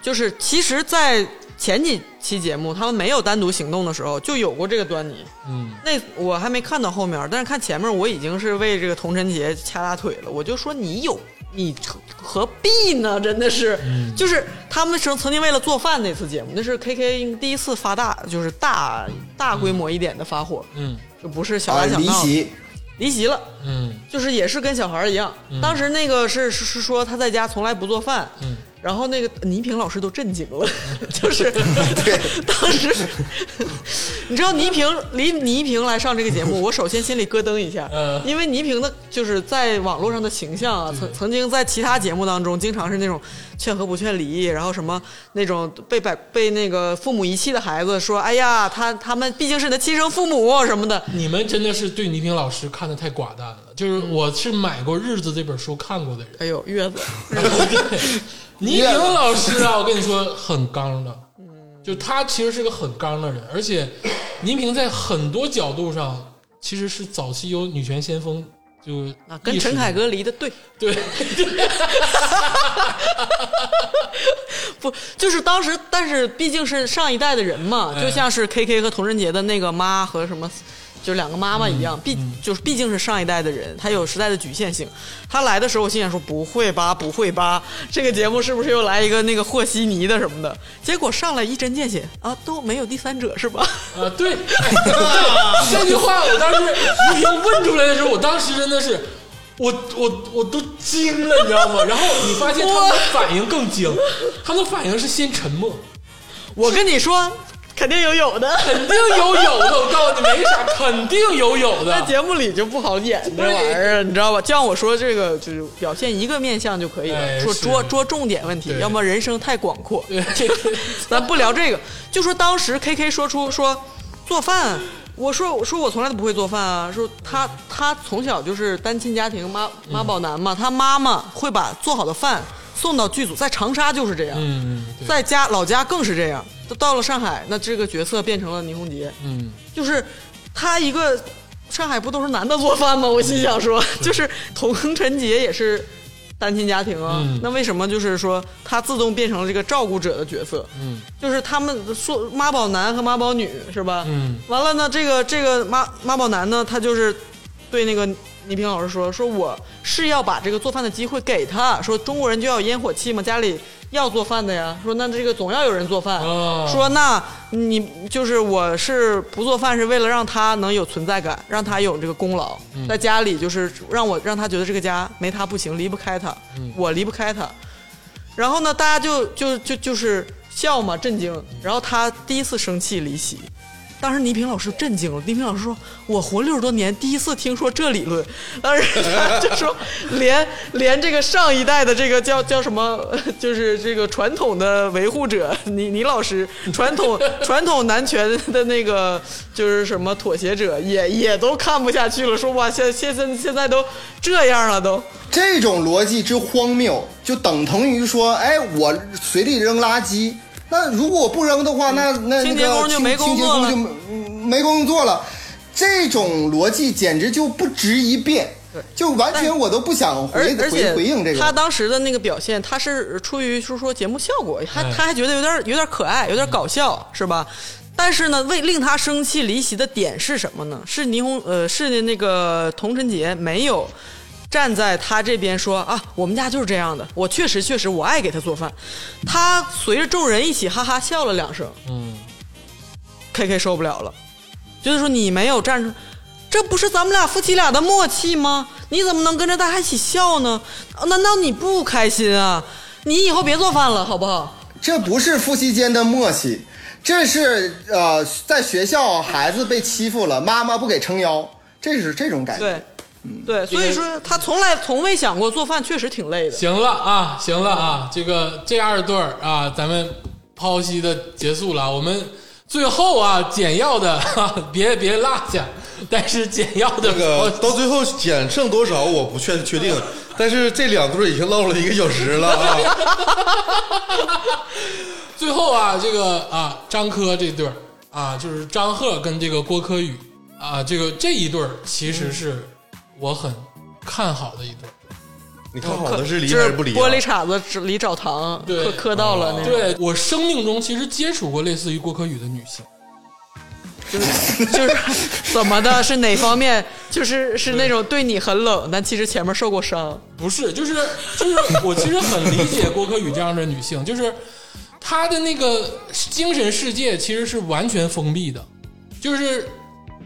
就是，其实，在前几期节目他们没有单独行动的时候，就有过这个端倪。嗯，那我还没看到后面，但是看前面我已经是为这个童晨杰掐大腿了。我就说你有你何必呢？真的是，嗯。就是他们曾曾经为了做饭那次节目，那是 K K 第一次发大，就是大大规模一点的发火，嗯。就不是小啊打，小闹，离席，离席了。嗯。就是也是跟小孩一样，当时那个是是是说他在家从来不做饭，嗯然后那个倪萍老师都震惊了，[LAUGHS] 就是当时，你知道倪萍离倪萍来上这个节目，我首先心里咯噔一下，嗯因为倪萍的就是在网络上的形象啊，曾曾经在其他节目当中，经常是那种劝和不劝离，然后什么那种被百被那个父母遗弃的孩子说，哎呀，他他们毕竟是你的亲生父母什么的，你们真的是对倪萍老师看的太寡淡了。就是我是买过《日子》这本书看过的人。哎呦，月子。[LAUGHS] 倪萍老师啊，我跟你说很刚的，就他其实是个很刚的人，而且倪萍在很多角度上其实是早期有女权先锋，就啊，跟陈凯歌离得对，[LAUGHS] 对。不就是当时，但是毕竟是上一代的人嘛，哎就像是 K K 和童仁杰的那个妈和什么，就两个妈妈一嗯样，毕就是毕竟是上一代的人，他有时代的局限性。他来的时候，我心想说不会吧，不会吧，[LAUGHS] 这个节目是不是又来一个那个和稀泥的什么的？结果上来一针见血啊，都没有第三者是吧？啊，对，这句话我当时倪萍问出来的时候，我当时真的是。我我我都惊了，你知道吗？然后你发现他们的反应更惊，他们的反应是先沉默，我跟你说，肯定有有的。肯定有有的，我告诉你没啥，[LAUGHS] 肯定有有的在。节目里就不好演这玩意儿，你知道吧？就像我说这个，就是表现一个面相就可以了，说捉捉重点问题，要么人生太广阔。对 [LAUGHS] 咱不聊这个，就说当时 K K 说出说做饭，我说我说我从来都不会做饭啊，说他他从小就是单亲家庭妈妈宝男嘛，他妈妈会把做好的饭送到剧组，在长沙就是这样，嗯，在家老家更是这样。都到了上海，那这个角色变成了倪虹洁，嗯，就是他一个上海不都是男的做饭吗？我心想说，就是童晨杰也是单亲家庭啊，嗯那为什么就是说他自动变成了这个照顾者的角色？嗯，就是他们说妈宝男和妈宝女是吧？嗯，完了呢，这个这个妈妈宝男呢，他就是对那个倪萍老师说，说我是要把这个做饭的机会给他，说中国人就要有烟火气嘛，家里要做饭的呀，说那这个总要有人做饭，哦说那你就是我是不做饭是为了让他能有存在感，让他有这个功劳，在家里就是让我让他觉得这个家没他不行，离不开他，我离不开他。然后呢，大家就就就就是笑嘛，震惊。然后他第一次生气离席，当时倪萍老师震惊了。倪萍老师说：“我活六十多年，第一次听说这理论。”当时他就说，[LAUGHS] 连连这个上一代的这个叫叫什么，就是这个传统的维护者，倪倪老师，传统 [LAUGHS] 传统男权的那个就是什么妥协者，也也都看不下去了，说哇，现现在现在都这样了都。这种逻辑之荒谬，就等同于说，哎，我随地扔垃圾，那如果我不扔的话，那那那清洁工个就没工清作了清洁工就没工作了。这种逻辑简直就不值一辩。对就完全我都不想回回而且回应这个他。当时的那个表现，他是出于就是说节目效果，他哎他还觉得有点有点可爱，有点搞笑，是吧？但是呢，为令他生气离席的点是什么呢？是霓虹呃是那个童晨杰没有站在他这边说啊，我们家就是这样的，我确实确实我爱给他做饭。他随着众人一起哈哈笑了两声，嗯，K K 受不了了，就是说你没有站出，这不是咱们俩夫妻俩的默契吗？你怎么能跟着大家一起笑呢？啊难道你不开心啊？你以后别做饭了，好不好？这不是夫妻间的默契，这是呃，在学校孩子被欺负了，妈妈不给撑腰，这是这种感觉。对，对，所以说他从来从未想过做饭确实挺累的。行了啊，行了啊，这个这二对儿啊，咱们剖析的结束了，我们最后啊简要的，哈别别落下，但是简要的这个到最后减剩多少我不确确定，但是这两对已经唠了一个小时了啊。[LAUGHS] 最后啊，这个啊张科这对儿啊，就是张赫跟这个郭柯宇啊，这个这一对儿其实是我很看好的一对儿。你看好的是离就是还是不离、啊？玻璃碴子只离澡堂磕磕到了那种，对我生命中其实接触过类似于郭柯宇的女性，[LAUGHS] 就是怎么的？是哪方面？就是是那种对你很冷，但其实前面受过伤。不是，就是就是我其实很理解郭柯宇这样的女性，就是她的那个精神世界其实是完全封闭的，就是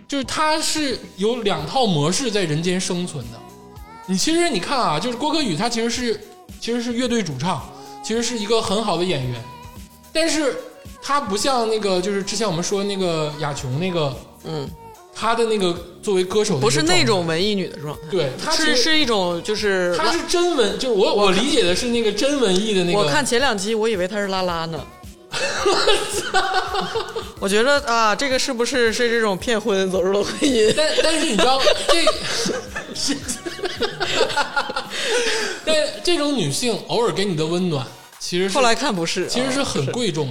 就是她是有两套模式在人间生存的。你其实你看啊，就是郭柯宇，他其实是其实是乐队主唱，其实是一个很好的演员，但是他不像那个就是之前我们说那个雅琼那个，嗯，他的那个作为歌手不是那种文艺女的状态，对，他其是实是一种就是他是真文，就是我我理解的是那个真文艺的那个。我看前两集，我以为他是拉拉呢。[LAUGHS] 我操！我觉得啊，这个是不是是这种骗婚走入了婚姻？但但是你知道这是，[LAUGHS] 但这种女性偶尔给你的温暖，其实是后来看不是，其实是啊很贵重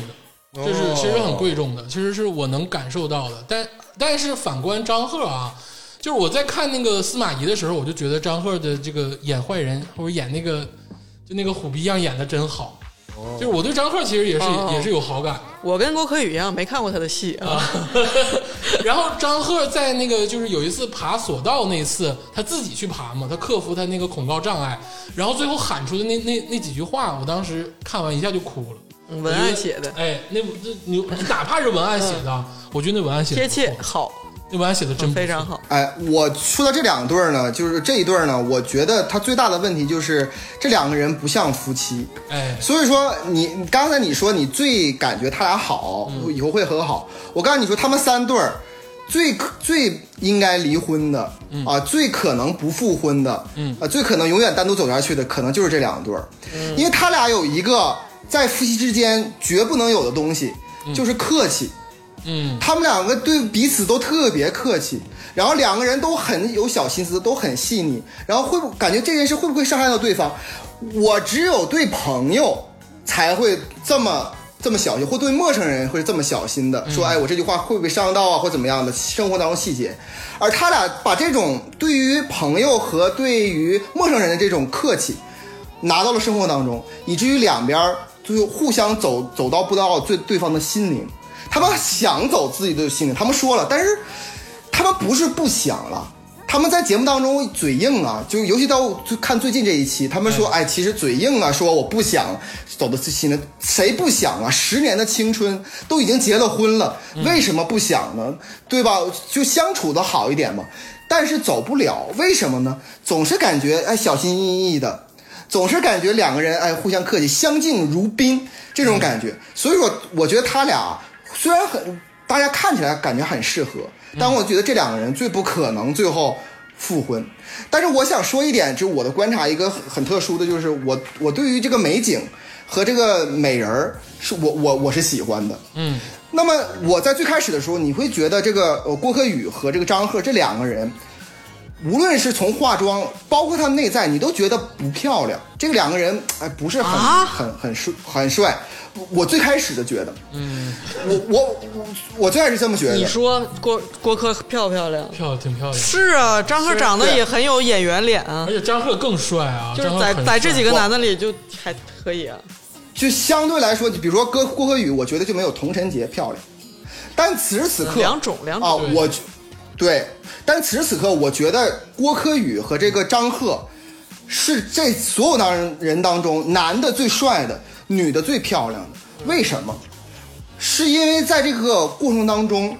的，就是哦其实很贵重的，其实是我能感受到的。但但是反观张赫啊，就是我在看那个司马懿的时候，我就觉得张赫的这个演坏人或者演那个就那个虎逼样演的真好。就是我对张赫其实也是、哦也是有好感。的。我跟郭可宇一样，没看过他的戏。啊。[LAUGHS] 然后张赫在那个就是有一次爬索道那次，他自己去爬嘛，他克服他那个恐高障碍，然后最后喊出的那那那几句话，我当时看完一下就哭了。嗯文案写的。哎，那这你哪怕是文案写的，我觉得那文案写的贴切，好，那文案写的真非常。好。哎，我说到这两对儿呢，就是这一对儿呢，我觉得他最大的问题就是这两个人不像夫妻。哎，所以说你你刚才你说你最感觉他俩好，以后会和好。我告诉你说，他们三对儿最可最应该离婚的、啊，最可能不复婚的，嗯啊，最可能永远单独走下去的，可能就是这两对儿，因为他俩有一个在夫妻之间绝不能有的东西，就是客气。嗯，他们两个对彼此都特别客气，然后两个人都很有小心思，都很细腻，然后会不感觉这件事会不会伤害到对方？我只有对朋友才会这么这么小心，或对陌生人会这么小心的说，哎，我这句话会不会伤到啊，或怎么样的生活当中细节。而他俩把这种对于朋友和对于陌生人的这种客气，拿到了生活当中，以至于两边儿就互相走走到不到对对方的心灵。他们想走自己的心里，他们说了，但是他们不是不想了。他们在节目当中嘴硬啊，就尤其到就看最近这一期，他们说，哎，其实嘴硬啊，说我不想走的心灵，谁不想啊？十年的青春都已经结了婚了，为什么不想呢？对吧？就相处的好一点嘛。但是走不了，为什么呢？总是感觉哎小心翼翼的，总是感觉两个人哎互相客气，相敬如宾这种感觉。所以说，我觉得他俩虽然很大家看起来感觉很适合，但我觉得这两个人最不可能最后复婚。但是我想说一点，就是我的观察一个很很特殊的，就是我我对于这个美景和这个美人儿，是我我我是喜欢的。嗯，那么我在最开始的时候，你会觉得这个呃郭柯宇和这个张赫这两个人，无论是从化妆，包括他内在，你都觉得不漂亮。这个两个人，哎，不是很、啊很很帅，很帅。我最开始的觉得，嗯，我我我我最开始这么觉得。你说郭郭柯漂不漂亮？漂亮挺漂亮，是啊，张赫长得也很有演员脸啊而，且张赫更帅啊，就是在在这几个男的里就还可以啊。就相对来说，你比如说郭郭柯宇，我觉得就没有童晨洁漂亮。但此时此刻，两种两种啊，对我对，但此时此刻，我觉得郭柯宇和这个张赫是这所有当人当中男的最帅的，女的最漂亮的。为什么？是因为在这个过程当中，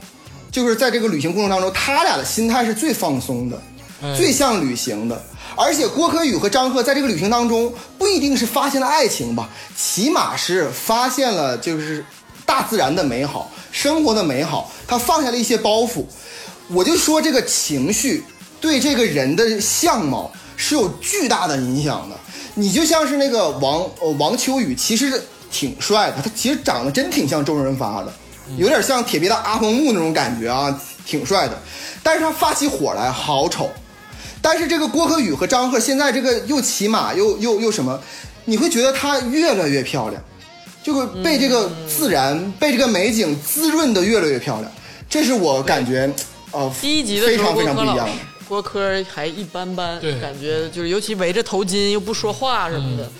就是在这个旅行过程当中，他俩的心态是最放松的，哎最像旅行的。而且郭柯宇和张赫在这个旅行当中，不一定是发现了爱情吧，起码是发现了就是大自然的美好，生活的美好。他放下了一些包袱。我就说这个情绪对这个人的相貌是有巨大的影响的。你就像是那个王呃王秋雨，其实挺帅的，他其实长得真挺像周润发的，有点像铁臂的阿童木那种感觉啊，挺帅的。但是他发起火来好丑。但是这个郭柯宇和张赫现在这个又骑马又又又什么，你会觉得他越来越漂亮，就会被这个自然、被这个美景滋润的越来越漂亮。这是我感觉，呃，第一集的，非常非常不一样的。郭柯还一般般，对感觉就是尤其围着头巾又不说话什么的，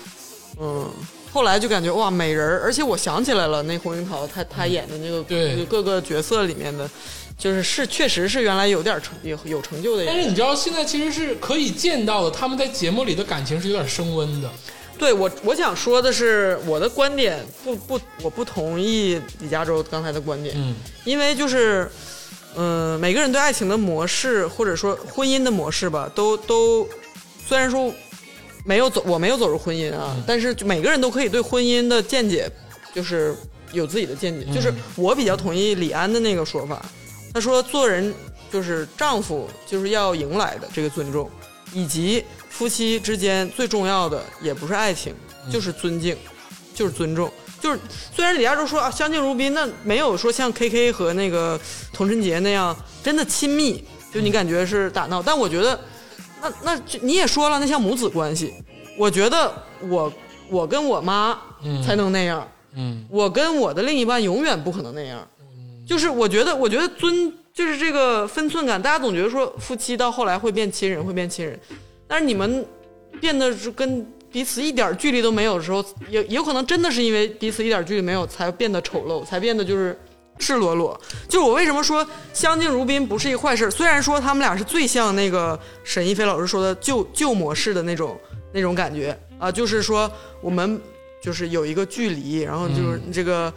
嗯。后来就感觉哇美人儿，而且我想起来了，那胡樱桃她她演的那个各个角色里面的，就是是确实是原来有点成有有成就的。但是你知道，现在其实是可以见到的，他们在节目里的感情是有点升温的。对我我想说的是，我的观点不不我不同意李嘉洲刚才的观点，嗯，因为就是，嗯、每个人对爱情的模式或者说婚姻的模式吧，都都虽然说没有走，我没有走入婚姻啊，但是就每个人都可以对婚姻的见解就是有自己的见解。就是我比较同意李安的那个说法，他说做人就是丈夫就是要迎来的这个尊重，以及夫妻之间最重要的也不是爱情，就是尊敬，就是尊重。就是虽然李亚洲说啊相敬如宾，那没有说像 K K 和那个童晨杰那样真的亲密，就你感觉是打闹，但我觉得那那你也说了，那像母子关系，我觉得我我跟我妈才能那样，嗯，我跟我的另一半永远不可能那样。就是我觉得，我觉得尊就是这个分寸感，大家总觉得说夫妻到后来会变亲人，会变亲人，但是你们变得是跟彼此一点距离都没有的时候，也也有可能真的是因为彼此一点距离没有，才变得丑陋，才变得就是赤裸裸。就是我为什么说相敬如宾不是一个坏事？虽然说他们俩是最像那个沈一飞老师说的旧旧模式的那种那种感觉啊，就是说我们就是有一个距离，然后就是这个、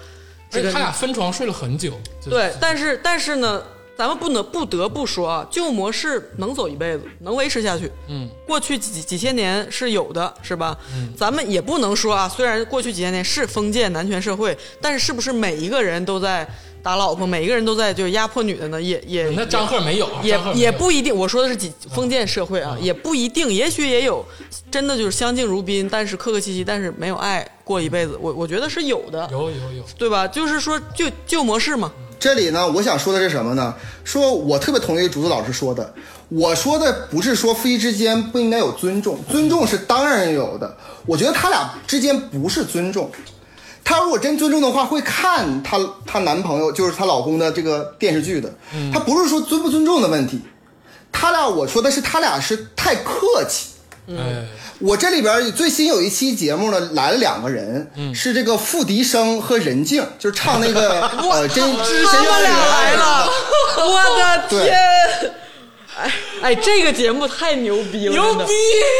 这个而且他俩分床睡了很久。对，但是但是呢，咱们不能不得不说啊，旧模式能走一辈子，能维持下去。嗯，过去几几千年是有的，是吧？嗯，咱们也不能说啊，虽然过去几千年是封建男权社会，但是是不是每一个人都在打老婆，每一个人都在就是压迫女的呢？也也那张赫没有，也也不一定，我说的是几封建社会啊，也不一定，也许也有真的就是相敬如宾，但是客客气气，但是没有爱过一辈子，我我觉得是有的，有有有，对吧？就是说旧旧模式嘛，这里呢，我想说的是什么呢？说我特别同意竹子老师说的，我说的不是说夫妻之间不应该有尊重，尊重是当然有的。我觉得他俩之间不是尊重，她如果真尊重的话，会看她她男朋友就是她老公的这个电视剧的。她不是说尊不尊重的问题，他俩我说的是他俩是太客气。哎，我这里边最新有一期节目呢，来了两个人，是这个付笛声和任静，就是唱那个 [LAUGHS] 呃真真他们俩来了，我的天！哎哎，这个节目太牛逼了，牛逼！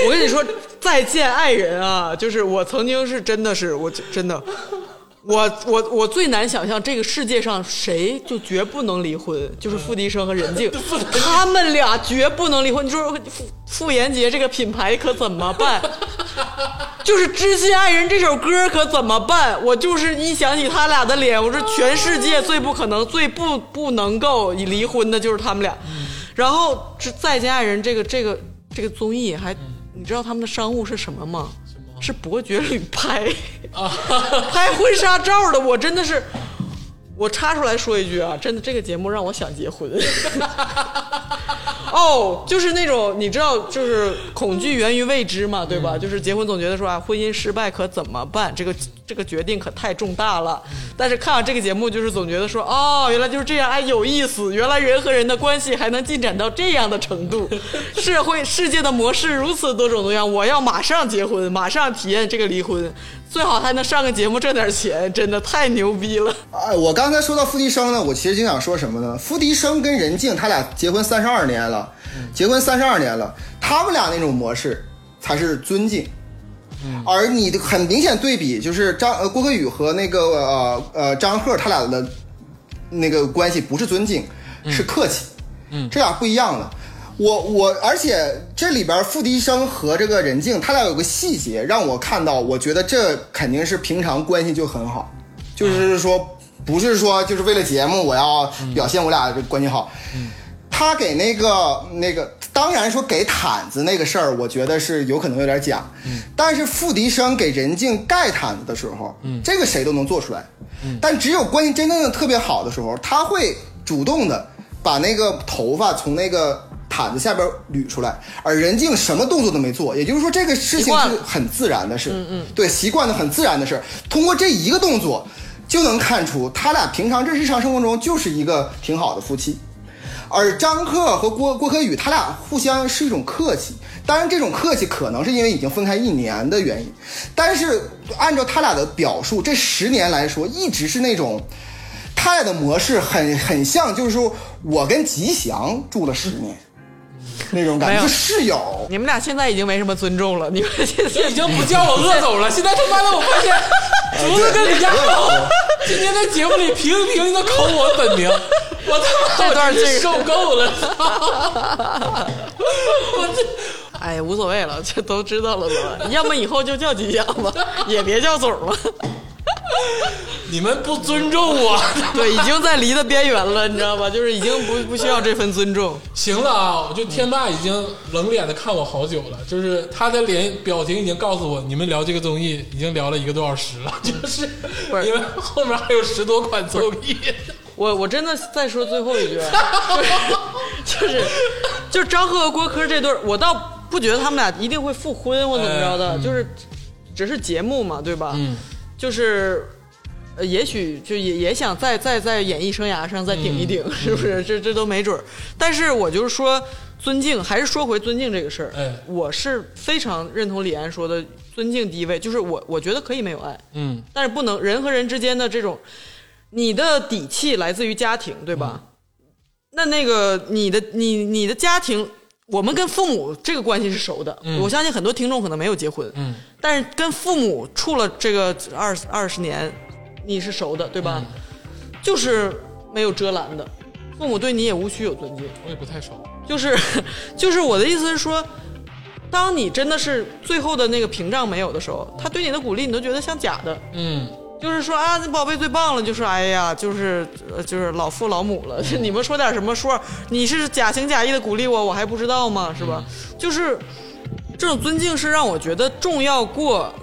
我跟你说，再见爱人啊，就是我曾经是真的是我真的，我我我最难想象这个世界上谁就绝不能离婚，就是付笛声和任静，[LAUGHS] 他们俩绝不能离婚。你说傅傅炎杰这个品牌可怎么办？[LAUGHS] 就是《知心爱人》这首歌可怎么办？我就是一想起他俩的脸，我说全世界最不可能、最不不能够离婚的就是他们俩。然后《再见爱人》这个这个这个综艺还，你知道他们的商务是什么吗？是伯爵旅拍啊，拍婚纱照的。我真的是，我插出来说一句啊，真的这个节目让我想结婚。哦，就是那种你知道，就是恐惧源于未知嘛，对吧？就是结婚总觉得说啊，婚姻失败可怎么办？这个这个决定可太重大了。但是看完这个节目，就是总觉得说，哦，原来就是这样，哎，有意思。原来人和人的关系还能进展到这样的程度，[LAUGHS] 社会世界的模式如此多种多样。我要马上结婚，马上体验这个离婚，最好还能上个节目挣点钱，真的太牛逼了。哎，我刚才说到付笛声呢，我其实就想说什么呢？付笛声跟任静他俩结婚三十二年了，结婚三十二年了，他们俩那种模式才是尊敬。而你的很明显对比就是张呃郭可宇和那个呃呃张赫他俩的那个关系不是尊敬，是客气。嗯这俩不一样的。我我，而且这里边付笛声和这个任静，他俩有个细节让我看到，我觉得这肯定是平常关系就很好，就是说不是说就是为了节目我要表现我俩这关系好。他给那个那个，当然说给毯子那个事儿，我觉得是有可能有点假。但是付笛声给任静盖毯子的时候，这个谁都能做出来。但只有关系真正的特别好的时候，他会主动的把那个头发从那个毯子下边捋出来，而任静什么动作都没做，也就是说这个事情是很自然的事。嗯嗯，对，习惯的很自然的事。通过这一个动作，就能看出他俩平常这日常生活中就是一个挺好的夫妻。而张克和郭郭可宇，他俩互相是一种客气，当然这种客气可能是因为已经分开一年的原因，但是按照他俩的表述，这十年来说一直是那种，他俩的模式很很像，就是说我跟吉祥住了十年，[LAUGHS] 那种感觉，没有室友。你们俩现在已经没什么尊重了，你们 [LAUGHS] 现在已经不叫我鄂总了，[LAUGHS] 现在他妈的我发现竹子跟李佳琦今天在节目里频频的口我本名，我他妈这段受够了，我这哎，无所谓了，这都知道了都。要么以后就叫吉祥吧，也别叫总了。[LAUGHS] 你们不尊重我。[LAUGHS] 对，已经在离的边缘了，你知道吧？就是已经不不需要这份尊重。行了啊，我就天霸已经冷脸的看我好久了，就是他的脸表情已经告诉我，你们聊这个综艺已经聊了一个多小时了，[LAUGHS] 就是因为后面还有十多款综艺。我我真的再说最后一句，啊就是就是就张赫和郭柯这对，我倒不觉得他们俩一定会复婚或怎么着的，就是只是节目嘛，对吧？嗯，就是。呃，也许就也也想再再在演艺生涯上再顶一顶，嗯是不是？这这都没准儿。但是我就是说，尊敬，还是说回尊敬这个事儿。哎我是非常认同李安说的，尊敬第一位，就是我我觉得可以没有爱，嗯但是不能人和人之间的这种，你的底气来自于家庭，对吧？那那个你的你你的家庭，我们跟父母这个关系是熟的，我相信很多听众可能没有结婚，嗯但是跟父母处了这个二二十年，你是熟的，对吧？就是没有遮拦的，父母对你也无需有尊敬。我也不太熟。就是 [LAUGHS] 就是我的意思是说，当你真的是最后的那个屏障没有的时候，他对你的鼓励你都觉得像假的，嗯就是说啊，那宝贝最棒了，就是哎呀，就是呃就是老父老母了，是 [LAUGHS] 你们说点什么说，你是假情假意的鼓励我，我还不知道吗？是吧？就是这种尊敬是让我觉得重要过。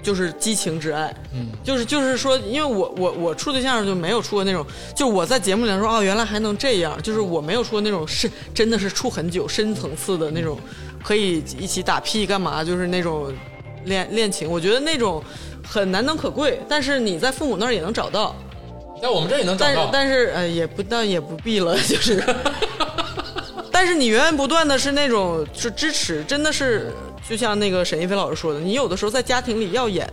就是激情之爱，嗯，就是就是说，因为我我我处对象就没有处过那种，就是我在节目里说哦，原来还能这样，就是我没有说那种深真的是处很久深层次的那种，可以一起打屁干嘛，就是那种恋恋情，我觉得那种很难能可贵，但是你在父母那儿也能找到，在我们这也能找但是到。但是呃也不但也不必了，[LAUGHS] 就是，但是你源源不断的是那种是支持，真的是就像那个沈一飞老师说的，你有的时候在家庭里要演。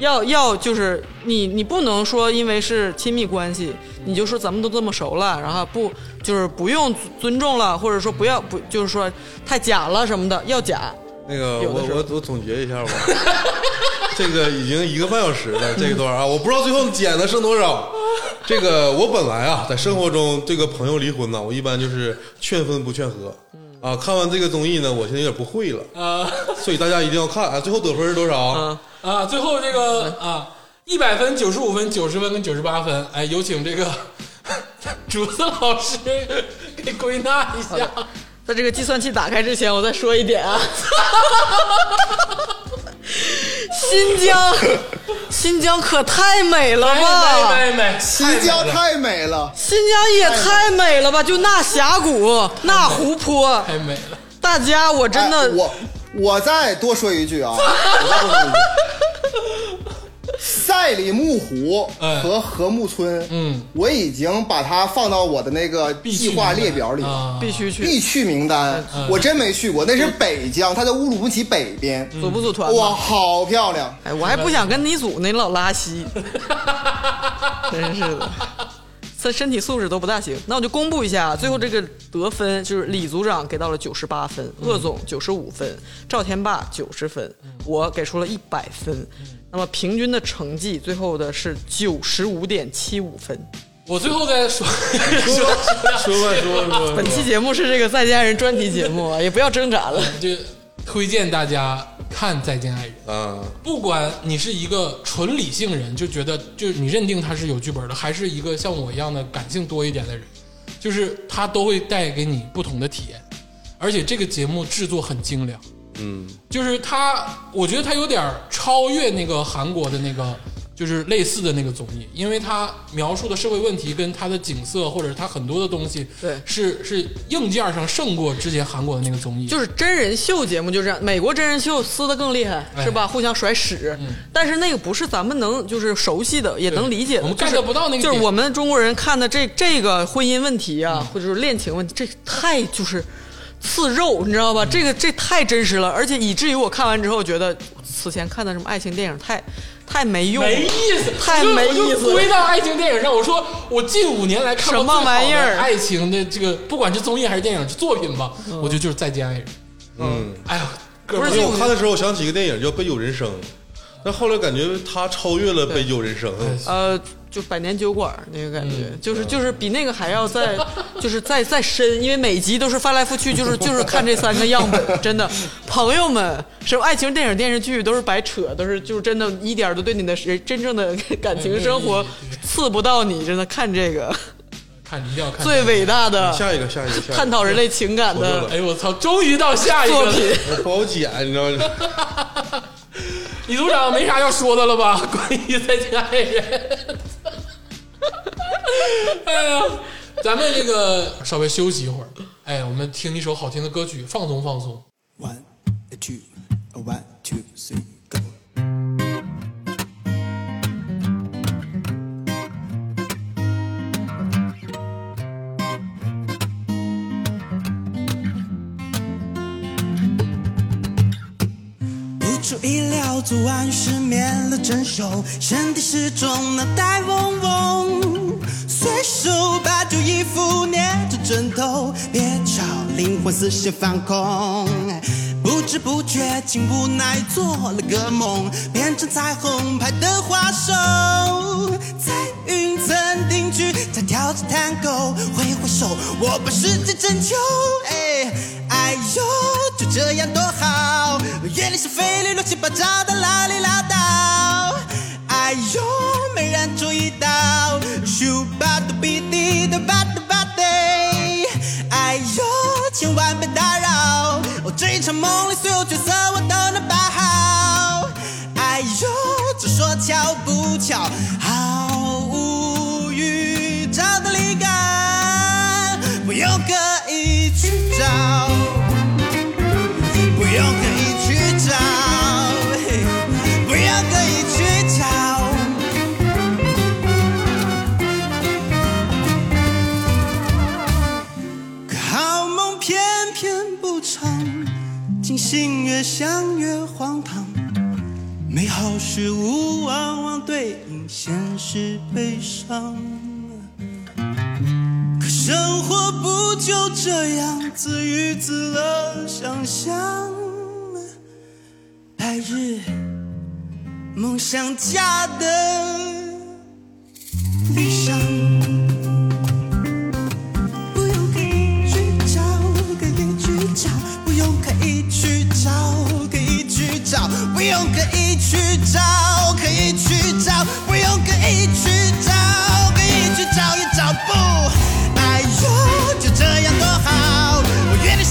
要要就是你你不能说因为是亲密关系，你就说咱们都这么熟了，然后不就是不用尊重了，或者说不要不就是说太假了什么的，要假。那个我我我总结一下吧，[LAUGHS] 这个已经一个半小时了，这一段啊，我不知道最后剪的剩多少。这个我本来啊，在生活中这个朋友离婚呢，我一般就是劝分不劝和。啊，看完这个综艺呢，我现在有点不会了，啊所以大家一定要看啊。最后得分是多少？啊，啊，最后这个啊，一百分、九十五分、九十分跟九十八分，哎，有请这个 [LAUGHS] 竹子老师给归纳一下。在这个计算器打开之前，我再说一点啊。[LAUGHS] 新疆，新疆可太美了美吧！美美美，新疆太美了，新疆也太美了吧！就那峡谷，那湖泊，太美了。大家我真的、哎我我再多说一句啊，我再多说一句。[LAUGHS] [LAUGHS] [LAUGHS] 赛里木湖和和禾木村，嗯，我已经把它放到我的那个计划列表里，啊，必须去，必去名单。我真没去过，那是北疆，它在乌鲁木齐北边，组不组团哇，好漂亮！哎，我还不想跟你组呢，你老拉稀，[LAUGHS] 真是的。他身体素质都不大行，那我就公布一下，最后这个得分就是李组长给到了九十八分，鄂总九十五分，赵天霸九十分，我给出了一百分，那么平均的成绩最后的是九十五点七五分。我最后再说 [LAUGHS] 说说吧说吧说吧，本期节目是这个再见爱人专题节目啊，[LAUGHS] 也不要挣扎了。就推荐大家看《再见爱人》。啊，不管你是一个纯理性人，就觉得就是你认定他是有剧本的，还是一个像我一样的感性多一点的人，就是他都会带给你不同的体验。而且这个节目制作很精良，嗯，就是他，我觉得他有点超越那个韩国的那个，就是类似的那个综艺，因为他描述的社会问题跟他的景色或者他很多的东西，对。是是硬件上胜过之前韩国的那个综艺，就是真人秀节目就这样，美国真人秀撕的更厉害，哎。是吧？互相甩屎，但是那个不是咱们能就是熟悉的，也能理解的。我们就是 get 不到那个就是我们中国人看的这这个婚姻问题啊，或者是恋情问题，这太就是刺肉，你知道吧？这个这太真实了，而且以至于我看完之后觉得，此前看的什么爱情电影太太没用，没意思，太没意思我就归到爱情电影上，我说我近五年来看过什么最好的玩意儿爱情的这个，不管是综艺还是电影作品吧，我觉得就是《再见爱人》。嗯，哎呀，不是因为我看的时候，我想起一个电影叫《杯酒人生》，但后来感觉他超越了《杯酒人生》。呃，就百年酒馆那个感觉，就是就是比那个还要再就是再再深，因为每集都是翻来覆去，就是就是看这三个样本，真的，朋友们，什么爱情电影电视剧都是白扯，都是就是真的一点都对你的人真正的感情生活刺不到你，真的看这个 [LAUGHS] 看一定要看最伟大的下一个，下一个，探讨人类情感的哎呦我操，终于到下一个了。作品。我不好剪，你知道吗？[LAUGHS] 李组长没啥要说的了吧？关于《再见爱人》。[LAUGHS] 哎呀，咱们这个稍微休息一会儿，哎，我们听一首好听的歌曲，放松放松。One, two, one, two, three, go. 不出意料，昨晚失眠了整宿，身体失重，脑袋嗡嗡。手把旧衣服捏着枕头，别吵，灵魂思绪放空。不知不觉，竟无奈做了个梦，变成彩虹牌的花手，在云层定居，在跳着探戈，挥挥手，我把世界拯救。哎，哎呦，就这样多好，夜里是非里乱七八糟的唠里唠叨。哎呦，没人注意到，咻吧嘟比滴的吧嘟吧滴。哎呦，千万别打扰，哦，这一场梦里所有角色我都能摆好。哎呦，只说巧不巧，毫无预兆的灵感，不用刻意去找。心越想越荒唐。美好事物往往对应现实悲伤。可生活不就这样自娱自乐，想象白日梦想家的理想。找，可以去找，不用刻意去找，可以去找，不用刻意去找，刻意去找也找不。哎呦，就这样多好，我约定